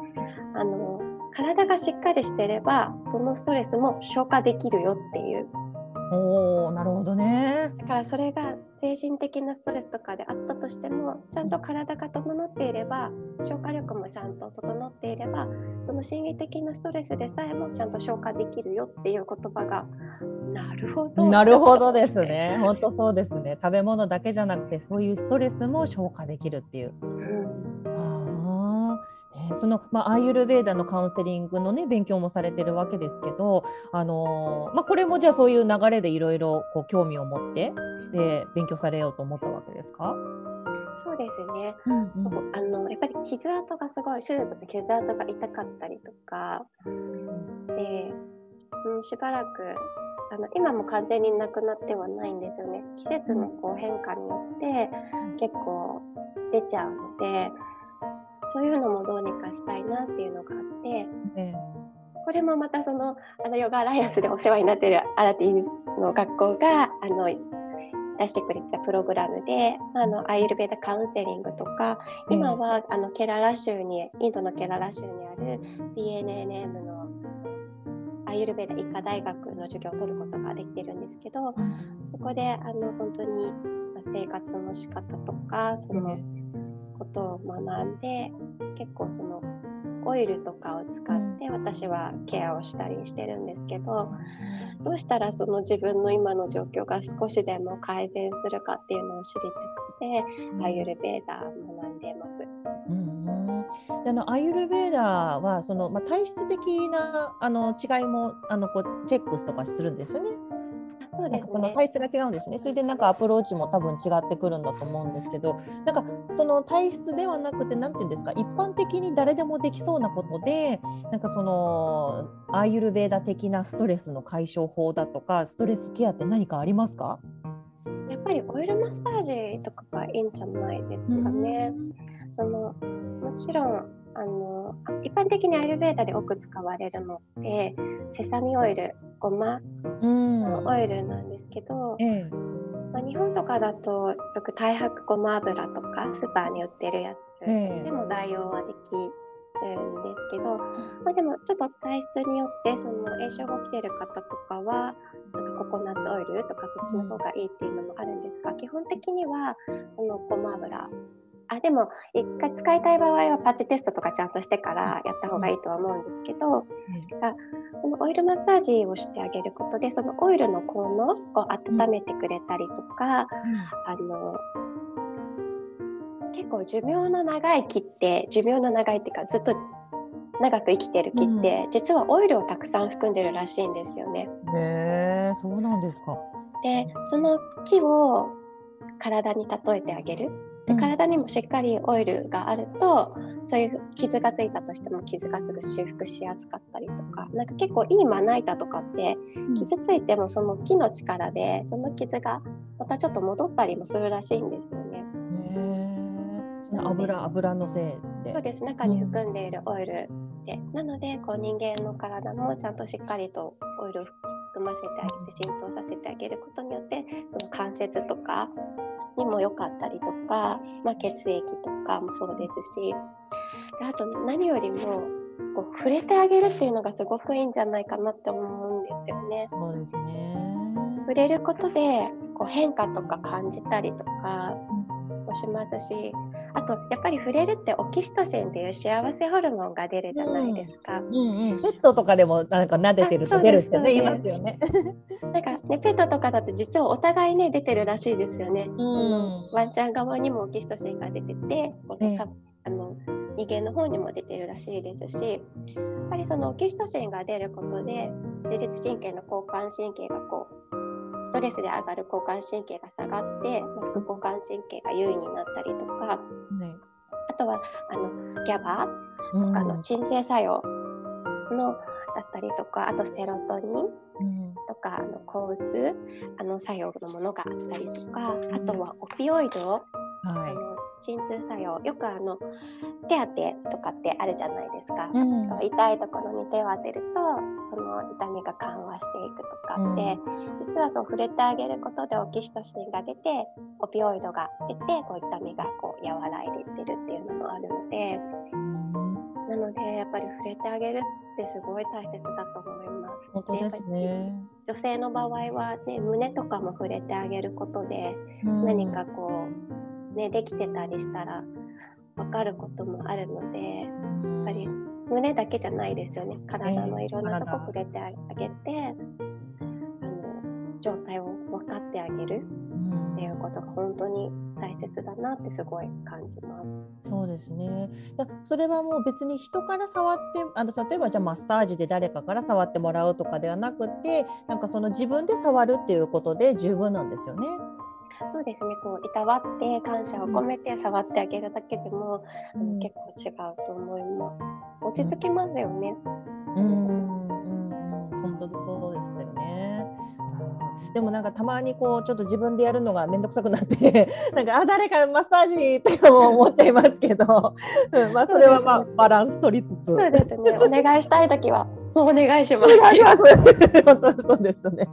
あの体がしっかりしてればそのストレスも消化できるよっていうおーなるほどね。だからそれが精神的なストレスとかであったとしてもちゃんと体が整っていれば消化力もちゃんと整っていればその心理的なストレスでさえもちゃんと消化できるよっていう言葉がなるほどなるほどですね。本当そうですね。食べ物だけじゃなくてそういうストレスも消化できるっていう。うんね。その、まあ、アーユルベーダのカウンセリングの、ね、勉強もされてるわけですけど、あのーまあ、これもじゃあそういう流れでいろいろこう興味を持ってで勉強されようと思ったわけですか、そうですね。うんそうあのやっぱり傷跡がすごい手術で傷跡が痛かったりとかして、うん、しばらくあの今も完全になくなってはないんですよね。季節のこう変化によって結構出ちゃうのでそういうのもどうにかしたいなっていうのがあってねこれもまたそのあのヨガアライアンスでお世話になっているアラティの学校があの出してくれたプログラムであのアイルベーダカウンセリングとか今はあのケララ州にインドのケララ州にある PNNM のアイルベーダ医科大学の授業を取ることができてるんですけどそこであの本当に生活の仕方とかそのことを学んで結構そのオイルとかを使って私はケアをしたりしてるんですけどどうしたらその自分の今の状況が少しでも改善するかっていうのを知りたくてアイユルベーダーを学んでます。うんであのアイユルベーダーはその、まあ、体質的なあの違いもあのこうチェックスとかするんですよね。そうですなんかそのね。体質が違うんですね。それでなんかアプローチも多分違ってくるんだと思うんですけど、なんかその体質ではなくて、なんていうんですか、一般的に誰でもできそうなことで、なんかそのアーユルベーダ的なストレスの解消法だとか、ストレスケアって何かありますか？やっぱりオイルマッサージとかがいいんじゃないですかね。そのもちろんあの一般的にアイルベーダで多く使われるのってセサミオイル、ごまうん。のオイルなんですけど、ええ、まあ、日本とかだとよく太白ごま油とかスーパーに売ってるやつええ。でも代用はできるんですけど、まあ、でもちょっと体質によってその炎症が起きてる方とかはなんかココナッツオイルとかそっちの方がいいっていうのもあるんですが、基本的にはそのごま油あでも一回使いたい場合はパッチテストとかちゃんとしてからやった方がいいとは思うんですけど、このオイルマッサージをしてあげることでそのオイルの効能を温めてくれたりとか、あの結構寿命の長い木って寿命の長いっていうかずっと長く生きてる木って、実はオイルをたくさん含んでるらしいんですよね。へえ、そうなんですか。でその木を体に例えてあげる。でうん。体にもしっかりオイルがあるとそういう傷がついたとしても傷がすぐ修復しやすかったりとかなんか結構いいまな板とかって傷ついてもその木の力でその傷がまたちょっと戻ったりもするらしいんですよね。油油のせいで。そうです。中に含んでいるオイルで、なのでこう人間の体もちゃんとしっかりとオイルを含ませてあげて浸透させてあげることによってその関節とかにも良かったりとか、まあ、血液とかもそうですしであと何よりもこう触れてあげるっていうのがすごくいいんじゃないかなって思うんですよね。そうですね。触れることでこう変化とか感じたりとかもしますしあとやっぱり触れるってオキシトシンっていう幸せホルモンが出るじゃないですか。うんうん、ペットとかでもなんか撫でてると出るってねいますよね。なんかねペットとかだと実はお互いね出てるらしいですよね。んそのワンちゃん側にもオキシトシンが出てて、このさあの人間の方にも出てるらしいですし、やっぱりそのオキシトシンが出ることで自律神経の交感神経がこうストレスで上がる交感神経が下がって、まあ副交感神経が優位になったりとか、あとはあのギャバうん。とかの鎮静作用のだったりとか、あとセロトニンうん。とかあの抗うつあの作用のものがあったりとかあとはオピオイドあはの鎮痛作用よくあの手当てとかってあるじゃないですか、い。うん痛いところに手を当てるとその痛みが緩和していくとかって、実はそう触れてあげることでオキシトシンが出てオピオイドが出てこう痛みがこう和らいでいってるっていうのもあるのでなのでやっぱり触れてあげるってすごい大切だと思います。本当ですね。女性の場合は、ね、胸とかも触れてあげることで、何かこう、ね、できてたりしたら分かることもあるので、やっぱり胸だけじゃないですよね体のいろんなとこ触れてあげて、あの状態を分かってあげるっていうことが本当に大切だなってすごい感じます。そうですね。それはもう別に人から触ってあの例えばじゃあマッサージで誰かから触ってもらうとかではなくてなんかその自分で触るっていうことで十分なんですよね。そうですね。こういたわって感謝を込めて触ってあげるだけでも、うん、結構違うと思います。落ち着きますよね。うん、うん、うん、本当にそうですよね。でもなんかたまにこうちょっと自分でやるのが面倒くさくなって なんかあ誰かマッサージとかも思っちゃいますけど、うん、まあそれはまあバランス取りつつ。そうですね。お願いしたい時はお願いします。本当そうですね。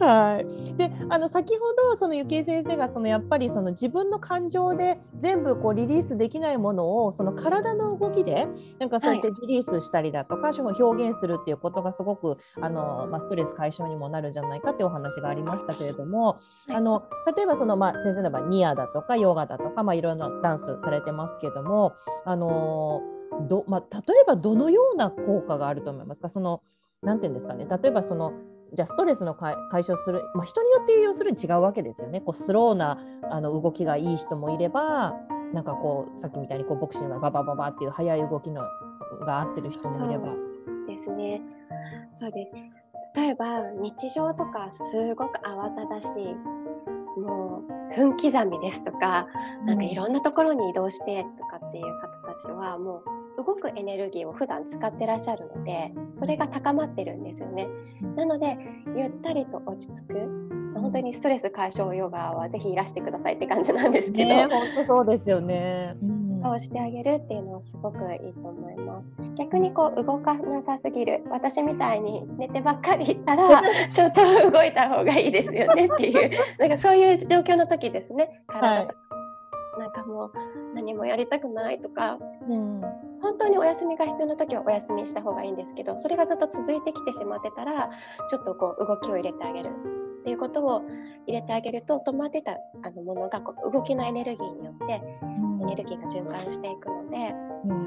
はい。で、あの先ほどそのゆきえ先生がそのやっぱりその自分の感情で全部こうリリースできないものをその体の動きでなんかそうやってリリースしたりだとか、はい、表現するっていうことがすごくあのまあ、ストレス解消にもなるんじゃないかっていうお話がありましたけれども、はい、あの例えばそのまあ先生の場合ニアだとかヨガだとかまあいろんなダンスされてますけども、あのどまあ、例えばどのような効果があると思いますか？そのなんていうんですかね？例えばそのじゃあストレスの解消する、まあ、人によって要するに違うわけですよねこうスローなあの動きがいい人もいればなんかこうさっきみたいにこうボクシングがババババっていう速い動きのが合ってる人もいれば。ですねそうです例えば日常とかすごく慌ただしいもう分刻みですとか、なんかいろんなところに移動してとかっていう方たちはもう動くエネルギーを普段使ってらっしゃるのでそれが高まってるんですよね。なのでゆったりと落ち着く。本当にストレス解消ヨガはぜひいらしてくださいって感じなんですけど、ね、本当そうですよね。そうしてあげるっていうのはすごくいいと思います。逆にこう動かなさすぎる。私みたいに寝てばっかりいったら ちょっと動いた方がいいですよねっていう。なんかそういう状況の時ですね。体はい、なんかもう何もやりたくないとか、うん、本当にお休みが必要な時はお休みした方がいいんですけどそれがずっと続いてきてしまってたらちょっとこう動きを入れてあげるっていうことを入れてあげると止まってたあのものがこう動きのエネルギーによってエネルギーが循環していくので、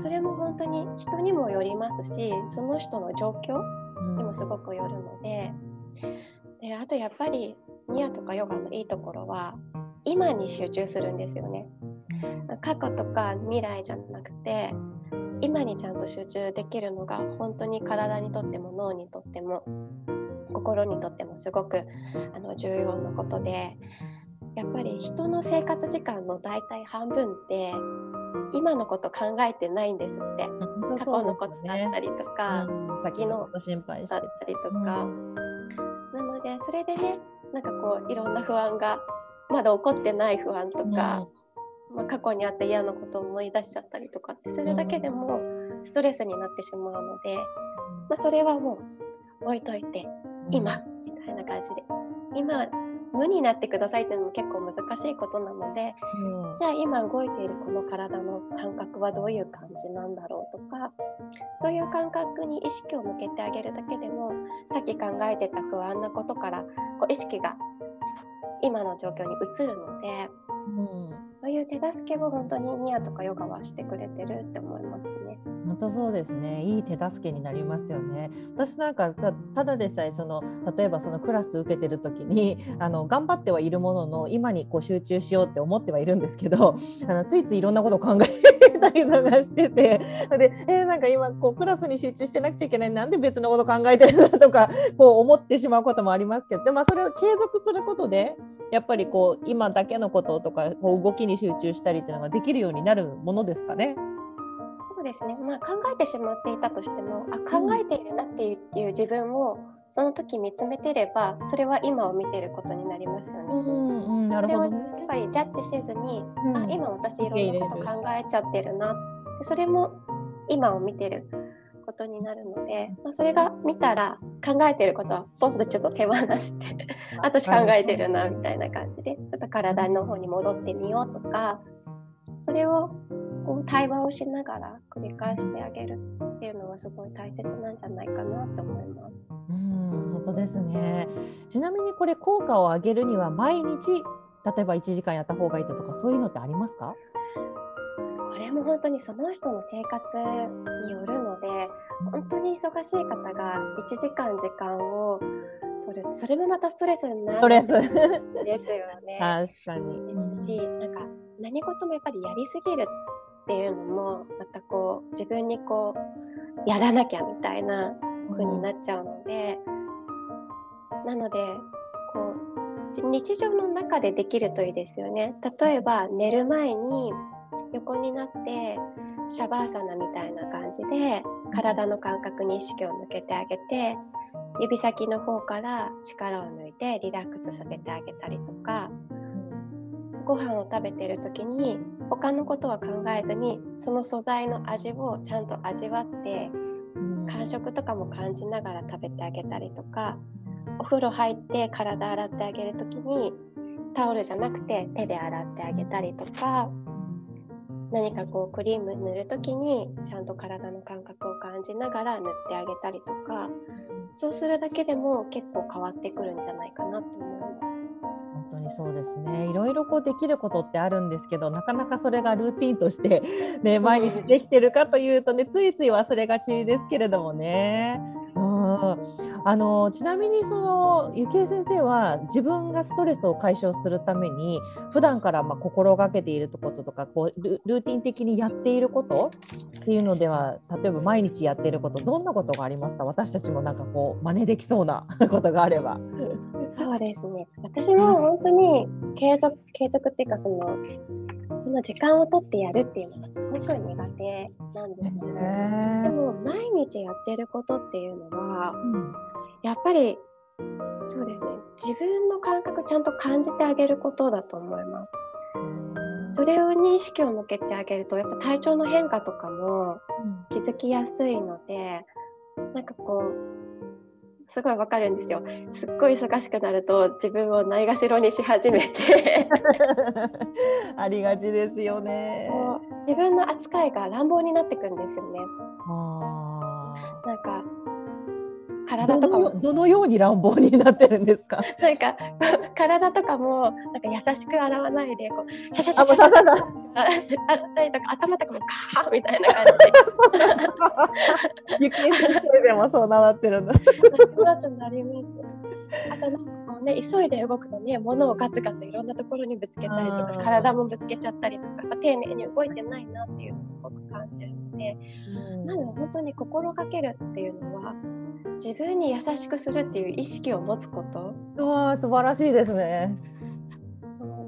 それも本当に人にもよりますしその人の状況にもすごくよるのでであとやっぱりニアとかヨガのいいところは今に集中するんですよね。過去とか未来じゃなくて今にちゃんと集中できるのが本当に体にとっても脳にとっても心にとってもすごくあの重要なことでやっぱり人の生活時間の大体半分って今のこと考えてないんですって、過去のことだったりとか、うん、先のこと心配だったりとか、うん、なのでそれでねなんかこういろんな不安がまだ起こってない不安とか、うん、まあ、過去にあった嫌なことを思い出しちゃったりとかってするだけでもストレスになってしまうので、まあ、それはもう置いといて今みたいな感じで。今無になってくださいっていうのも結構難しいことなので、うん、じゃあ今動いているこの体の感覚はどういう感じなんだろうとかそういう感覚に意識を向けてあげるだけでもさっき考えてた不安なことからこう意識が今の状況に移るので、うん、そういう手助けを本当にニアとかヨガはしてくれてるって思いますね。本当そうですねいい手助けになりますよね。私なんかただでさえその例えばそのクラス受けてる時に あの頑張ってはいるものの今にこう集中しようって思ってはいるんですけど あのついついいろんなことを考えたりとかしてて で、えー、なんか今こうクラスに集中してなくちゃいけないなんで別のこと考えてるんだとかこう思ってしまうこともありますけどで、まあ、それを継続することでやっぱりこう今だけのこととかこう動きに集中したりっていうのができるようになるものですかね。そうですね、まあ、考えてしまっていたとしてもあ考えているなっていう自分をその時見つめてればそれは今を見てることになりますよね。うんうん、なるほど、ね、それをやっぱりジャッジせずに、うん、あ今私いろんなこと考えちゃってるなそれも今を見てることになるので、まあ、それが見たら考えてることはポンとちょっと手放して 私考えてるなみたいな感じでちょっと体の方に戻ってみようとかそれをここう対話をしながら繰り返してあげるっていうのはすごい大切なんじゃないかなと思います。うん本当ですね。ちなみにこれ効果を上げるには毎日例えば1時間やった方がいいとかそういうのってありますか？これも本当にその人の生活によるので本当に忙しい方が1時間時間を取る。それもまたストレスになるんですよね。確かに。ですしなんか何事もやっぱりやりすぎるっていうのもまたこう自分にこうやらなきゃみたいな風になっちゃうので、うん、なのでこう日常の中でできるといいですよね。例えば寝る前に横になってシャバーサナみたいな感じで体の感覚に意識を向けてあげて指先の方から力を抜いてリラックスさせてあげたりとかご飯を食べてる時に他のことは考えずにその素材の味をちゃんと味わって感触とかも感じながら食べてあげたりとかお風呂入って体洗ってあげる時にタオルじゃなくて手で洗ってあげたりとか何かこうクリーム塗る時にちゃんと体の感覚を感じながら塗ってあげたりとかそうするだけでも結構変わってくるんじゃないかなと思います。にそうですね。いろいろこうできることってあるんですけどなかなかそれがルーティンとして、ね、毎日できてるかというとねついつい忘れがちですけれどもね。うんあのちなみにそのゆきえ先生は自分がストレスを解消するために普段からま心がけていることとかこうルーティン的にやっていることっていうのでは例えば毎日やっていることどんなことがありますか？私たちもなんかこう真似できそうな ことがあれば。そうですね。私も本当に継続継続っていうかそのその時間を取ってやるっていうのがすごく苦手なんですけど、でも毎日やってることっていうのは、うん、やっぱりそうですね。自分の感覚ちゃんと感じてあげることだと思います。それを認識を向けてあげるとやっぱ体調の変化とかも気づきやすいので、うん、なんかこうすごいわかるんですよ。すっごい忙しくなると自分をないがしろにし始めて ありがちですよね。自分の扱いが乱暴になってくんですよね。なんか体とかも。どのように乱暴になってるんですか？なんか 体とかもなんか優しく洗わないでこうシャシャシャシャシャ洗ったりとか頭とかもカーみたいな感じででもそうなってるんだなりますなりますあとなんかこうね急いで動くとね物をガツガツいろんなところにぶつけたりとか体もぶつけちゃったりとか丁寧に動いてないなっていうのをすごく感じるので、うん、まず本当に心がけるっていうのは自分に優しくするっていう意識を持つこと。うわ素晴らしいですね。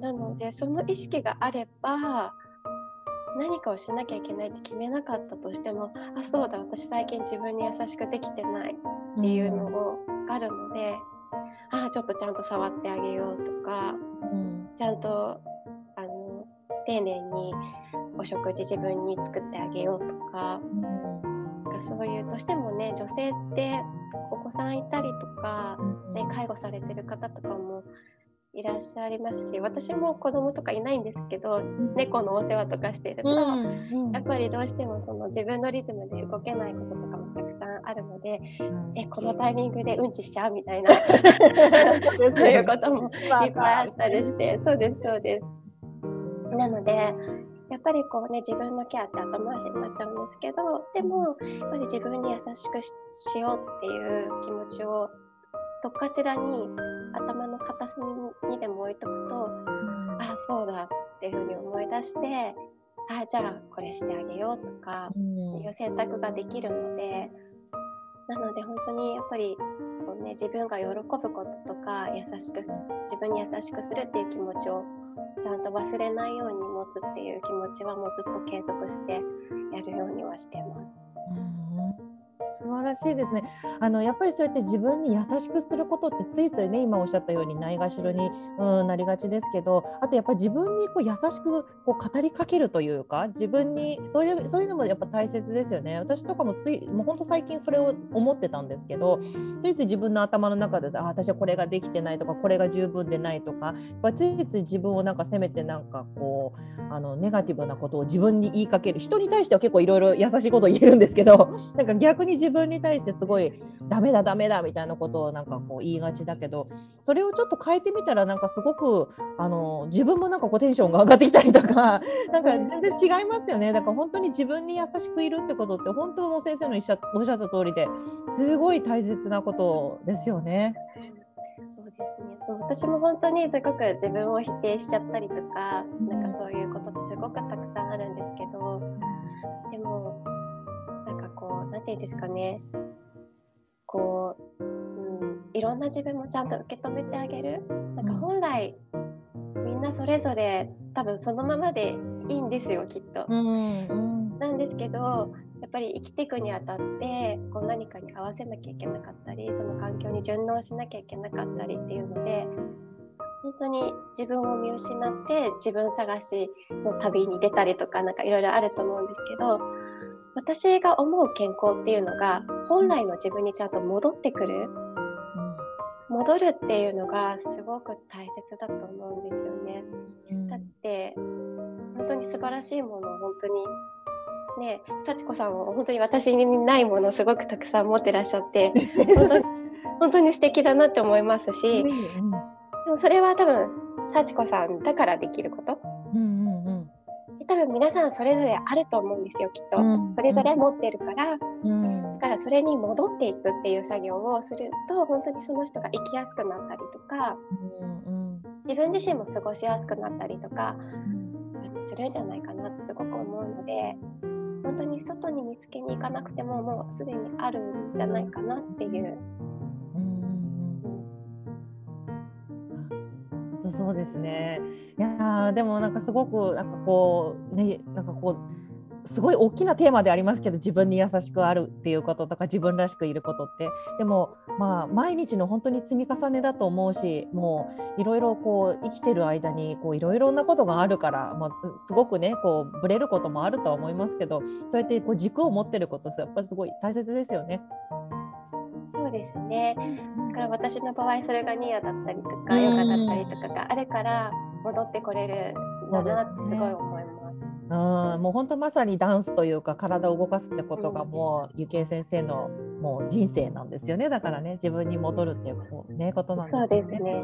なのでその意識があれば何かをしなきゃいけないって決めなかったとしてもあそうだ私最近自分に優しくできてないっていうのがあるので、うん、あちょっとちゃんと触ってあげようとか、うん、ちゃんとあの丁寧にお食事自分に作ってあげようとか、うん、そういうどうしてもね女性ってお子さんいたりとか、ね、介護されてる方とかもいらっしゃいますし私も子供とかいないんですけど猫のお世話とかしてると、うん。うん、やっぱりどうしてもその自分のリズムで動けないこととかもたくさんあるので、うん、えこのタイミングでうんちしちゃうみたいな そういうこともいっぱいあったりしてそうですそうです。なのでやっぱりこうね自分のケアって後回しになっちゃうんですけどでもやっぱり自分に優しくしようっていう気持ちをどっかしらに頭の片隅にでも置いとくと、うん、あそうだっていうふうに思い出してあじゃあこれしてあげようとか、うん、いう選択ができるのでなので本当にやっぱりこう、ね、自分が喜ぶこととか優しく自分に優しくするっていう気持ちをちゃんと忘れないように持つっていう気持ちはもうずっと継続してやるようにはしてます。うん素晴らしいですね。あのやっぱりそうやって自分に優しくすることってついついね今おっしゃったようにないがしろに、うん、なりがちですけどあとやっぱり自分にこう優しくこう語りかけるというか自分にそういうそういうのもやっぱ大切ですよね。私とかもついもう本当最近それを思ってたんですけどついつい自分の頭の中であ私はこれができてないとかこれが十分でないとかやっぱついつい自分をなんか責めてなんかこうあのネガティブなことを自分に言いかける人に対しては結構いろいろ優しいことを言えるんですけどなんか逆に自分に対してすごいダメだダメだみたいなことをなんかこう言いがちだけどそれをちょっと変えてみたらなんかすごくあの自分もなんかこうテンションが上がってきたりとか なんか全然違いますよね。だから本当に自分に優しくいるってことって本当もう先生のおっしゃった通りですごい大切なことですよね。そうですね。そう私も本当にすごく自分を否定しちゃったりとか、なんかそういうことってすごくたくさんあるんですけどでも何て言うんですかね。こう、うん、いろんな自分もちゃんと受け止めてあげる。なんか本来、みんなそれぞれ多分そのままでいいんですよきっと。うんうん、なんですけどやっぱり生きていくにあたってこう何かに合わせなきゃいけなかったりその環境に順応しなきゃいけなかったりっていうので本当に自分を見失って自分探しの旅に出たりとかなんかいろいろあると思うんですけど私が思う健康っていうのが本来の自分にちゃんと戻ってくる、戻るっていうのがすごく大切だと思うんですよね。だって本当に素晴らしいものを本当にね、幸子さんも本当に私にないものをすごくたくさん持ってらっしゃって 本当に本当に素敵だなって思いますし、でもそれは多分幸子さんだからできること、皆さんそれぞれあると思うんですよきっと、うんうん、それぞれ持ってるから、うん、だからそれに戻っていくっていう作業をすると本当にその人が生きやすくなったりとか、うんうん、自分自身も過ごしやすくなったりとか、するんじゃないかなってすごく思うので。本当に外に見つけに行かなくてももうすでにあるんじゃないかなっていう。うん、そうですね。いやでもなんかすごくなんかこうねなんかこうすごい大きなテーマでありますけど自分に優しくあるっていうこととか自分らしくいることってでもまあ毎日の本当に積み重ねだと思うしもういろいろこう生きてる間にいろいろなことがあるから、まあ、すごくねこうブレることもあるとは思いますけどそうやってこう軸を持ってることやっぱりすごい大切ですよね。そうですね。だから私の場合それがニアだったりとかヨガだったりとかがあるから戻ってこれるんだなってすごい思います。うん、もう本当まさにダンスというか体を動かすってことがもう、ゆきえ先生のもう人生なんですよね。だからね自分に戻るっていうこう、ね、ことなんですね。そうですね。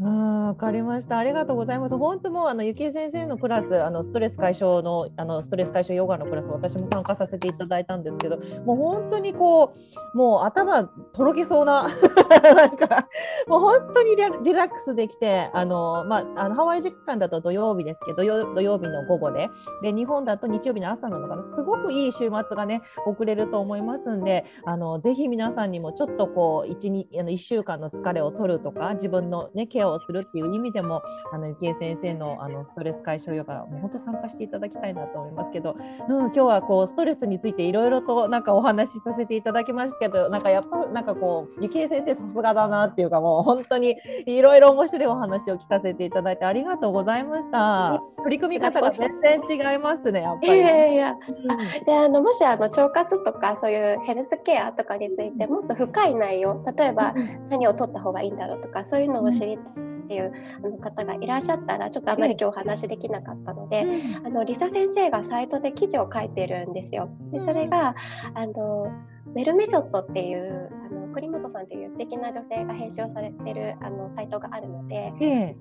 うん。わかりました。ありがとうございます。本当もうあのゆきえ先生のクラスあのストレス解消のあのストレス解消ヨガのクラス私も参加させていただいたんですけどもう本当にこうもう頭とろけそうな なんかもう本当にリラックスできてあの、まあ、あのハワイ時間だと土曜日ですけど土曜日の午後で。で日本だと日曜日の朝なのかな。すごくいい週末がね遅れると思いますんであのぜひ皆さんにもちょっとこう 1, あの1週間の疲れを取るとか自分の、ね、ケアをするっていう意味でもあのゆきえ先生のあのストレス解消ヨガもう本当参加していただきたいなと思いますけど、うん、今日はこうストレスについていろいろとなんかお話しさせていただきましたけどなんかやっぱなんかこうゆきえ先生さすがだなっていうかもう本当にいろいろ面白いお話を聞かせていただいてありがとうございました。取り組み方が全然違いますね、やっぱり。いやいや、うん、であのもしあの腸活とかそういうヘルスケアとかについてもっと深い内容例えば何を取った方がいいんだろうとかそういうのを知りたいっていうあの方がいらっしゃったらちょっとあまり今日お話できなかったので、あのリサ先生がサイトで記事を書いてるんですよ。でそれがあのメルメソッドっていうあの栗本さんっていう素敵な女性が編集をされてるあのサイトがあるので、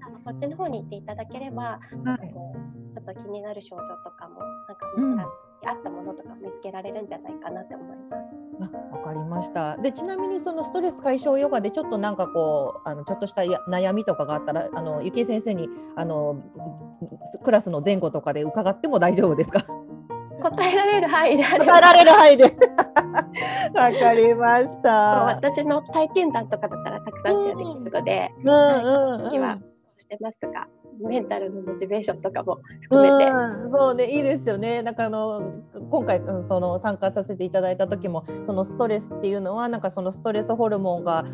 あのそっちの方に行っていただければ、なんかこうちょっと気になる症状とかもなんか、あったものとか見つけられるんじゃないかなって思います。わかりました。でちなみにそのストレス解消ヨガでちょっとなんかこうあのちょっとした悩みとかがあったらあのゆきえ先生にあのクラスの前後とかで伺っても大丈夫ですか？答えられる範囲で答えられる範囲で。わかりました。私の体験談とかだったらたくさんシェアできるので、うんうんうん、はしてますが。メンタルのモチベーションとかも含めて。う、そうねいいですよね。なんかあの今回その参加させていただいた時もそのストレスっていうのはなんかそのストレスホルモンが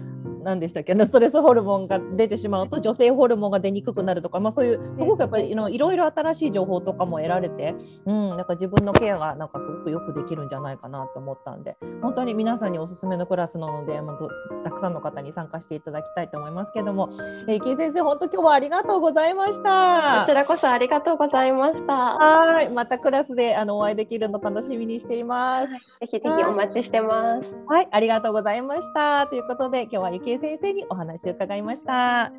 何でしたっけストレスホルモンが出てしまうと女性ホルモンが出にくくなるとか、まあ、そういうすごくやっぱりいろいろ新しい情報とかも得られて、うん、なんか自分のケアがなんかすごくよくできるんじゃないかなと思ったんで本当に皆さんにおすすめのクラスなので、まあ、たくさんの方に参加していただきたいと思いますけども、えー、池井先生本当今日はありがとうございました。こちらこそありがとうございました。はい。またクラスであのお会いできるの楽しみにしています、はい、ぜひぜひお待ちしてます。はい。ありがとうございました。ということで今日は池井先生にお話話を伺いました。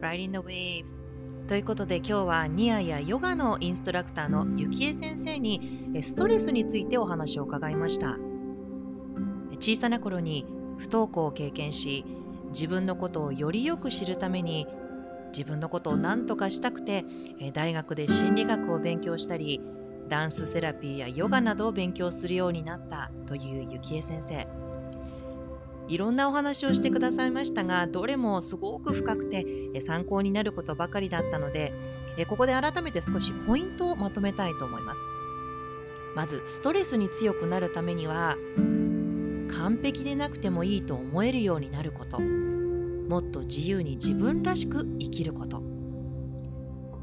Riding the Waves ということで今日はニアやヨガのインストラクターのゆきえ先生にストレスについてお話を伺いました小さな頃に不登校を経験し自分のことをよりよく知るために自分のことを何とかしたくて大学で心理学を勉強したりダンスセラピーやヨガなどを勉強するようになったという幸恵先生。いろんなお話をしてくださいましたがどれもすごく深くて参考になることばかりだったのでここで改めて少しポイントをまとめたいと思います。まずストレスに強くなるためには完璧でなくてもいいと思えるようになること。もっと自由に自分らしく生きること。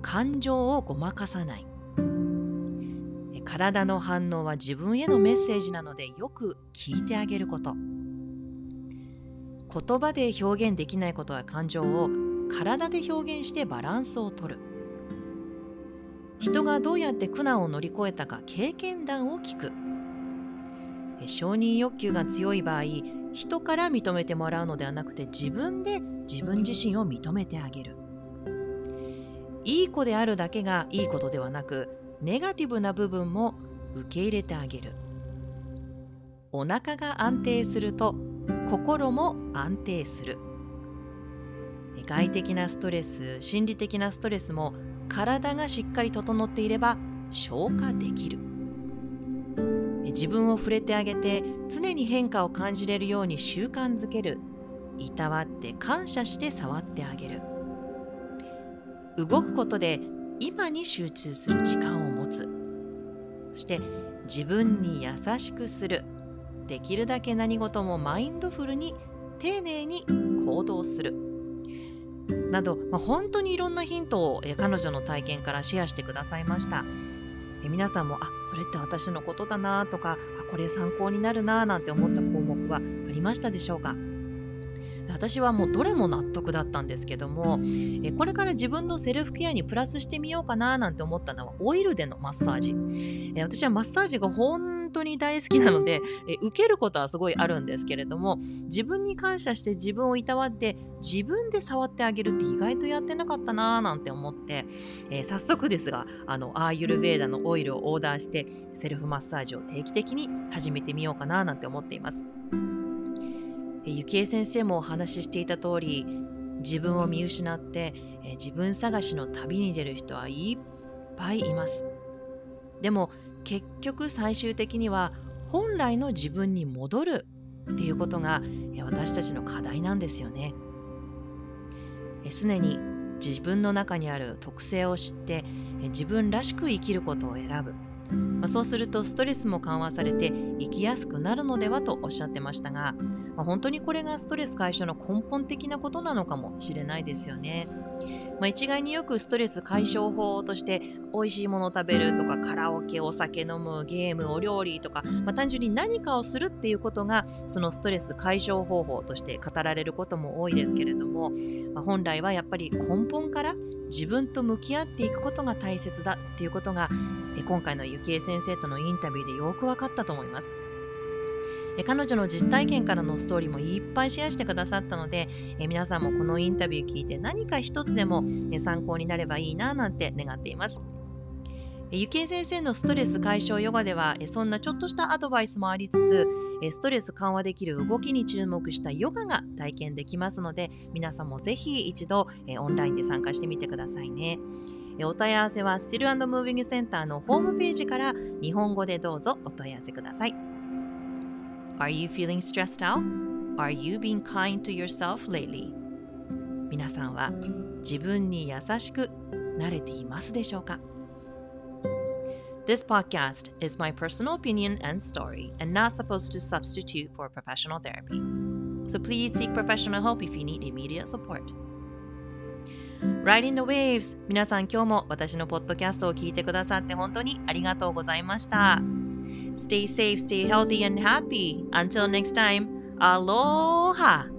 感情をごまかさない。体の反応は自分へのメッセージなのでよく聞いてあげること。言葉で表現できないことや感情を体で表現してバランスをとる。人がどうやって苦難を乗り越えたか経験談を聞く。承認欲求が強い場合人から認めてもらうのではなくて自分で自分自身を認めてあげる。いい子であるだけがいいことではなくネガティブな部分も受け入れてあげる。お腹が安定すると心も安定する。外的なストレス心理的なストレスも体がしっかり整っていれば消化できる。自分を触れてあげて常に変化を感じれるように習慣づける。いたわって感謝して触ってあげる。動くことで今に集中する時間を持つ。そして自分に優しくする。できるだけ何事もマインドフルに丁寧に行動する。など、まあ、本当にいろんなヒントを彼女の体験からシェアしてくださいました。え皆さんもあそれって私のことだなとかあこれ参考になるななんて思った項目はありましたでしょうか？私はもうどれも納得だったんですけどもえこれから自分のセルフケアにプラスしてみようかななんて思ったのはオイルでのマッサージ。え私はマッサージが本本当に大好きなので、え受けることはすごいあるんですけれども自分に感謝して自分をいたわって自分で触ってあげるって意外とやってなかったなーなんて思って、えー、早速ですがあのアーユルベーダのオイルをオーダーしてセルフマッサージを定期的に始めてみようかななんて思っています。えー、ゆ先生もお話ししていた通り自分を見失って、え、自分探しの旅に出る人はいっぱいいます。でも結局最終的には本来の自分に戻るっていうことが私たちの課題なんですよね。常に自分の中にある特性を知って自分らしく生きることを選ぶまあ、そうするとストレスも緩和されて生きやすくなるのではとおっしゃってましたが、まあ、本当にこれがストレス解消の根本的なことなのかもしれないですよね。まあ、一概によくストレス解消法として美味しいものを食べるとかカラオケお酒飲むゲームお料理とか、まあ、単純に何かをするっていうことがそのストレス解消方法として語られることも多いですけれども、まあ、本来はやっぱり根本から自分と向き合っていくことが大切だっていうことが今回のゆきえ先生とのインタビューでよく分かったと思います。彼女の実体験からのストーリーもいっぱいシェアしてくださったので皆さんもこのインタビュー聞いて何か一つでも参考になればいいななんて願っています。ゆきえ先生のストレス解消ヨガではそんなちょっとしたアドバイスもありつつストレス緩和できる動きに注目したヨガが体験できますので皆さんもぜひ一度オンラインで参加してみてくださいねお問い合わせは Still and Moving Center のホームページから日本語でどうぞお問い合わせください。Are you feeling stressed out? Are you being kind to yourself lately? 皆さんは自分に優しくなれていますでしょうか This podcast is my personal opinion and story and not supposed to substitute for professional therapy. So please seek professional help if you need immediate support. Riding the Waves 皆さん今日も私のポッドキャストを聞いてくださって本当にありがとうございました。 Stay safe, stay healthy and happy. Until next time, aloha!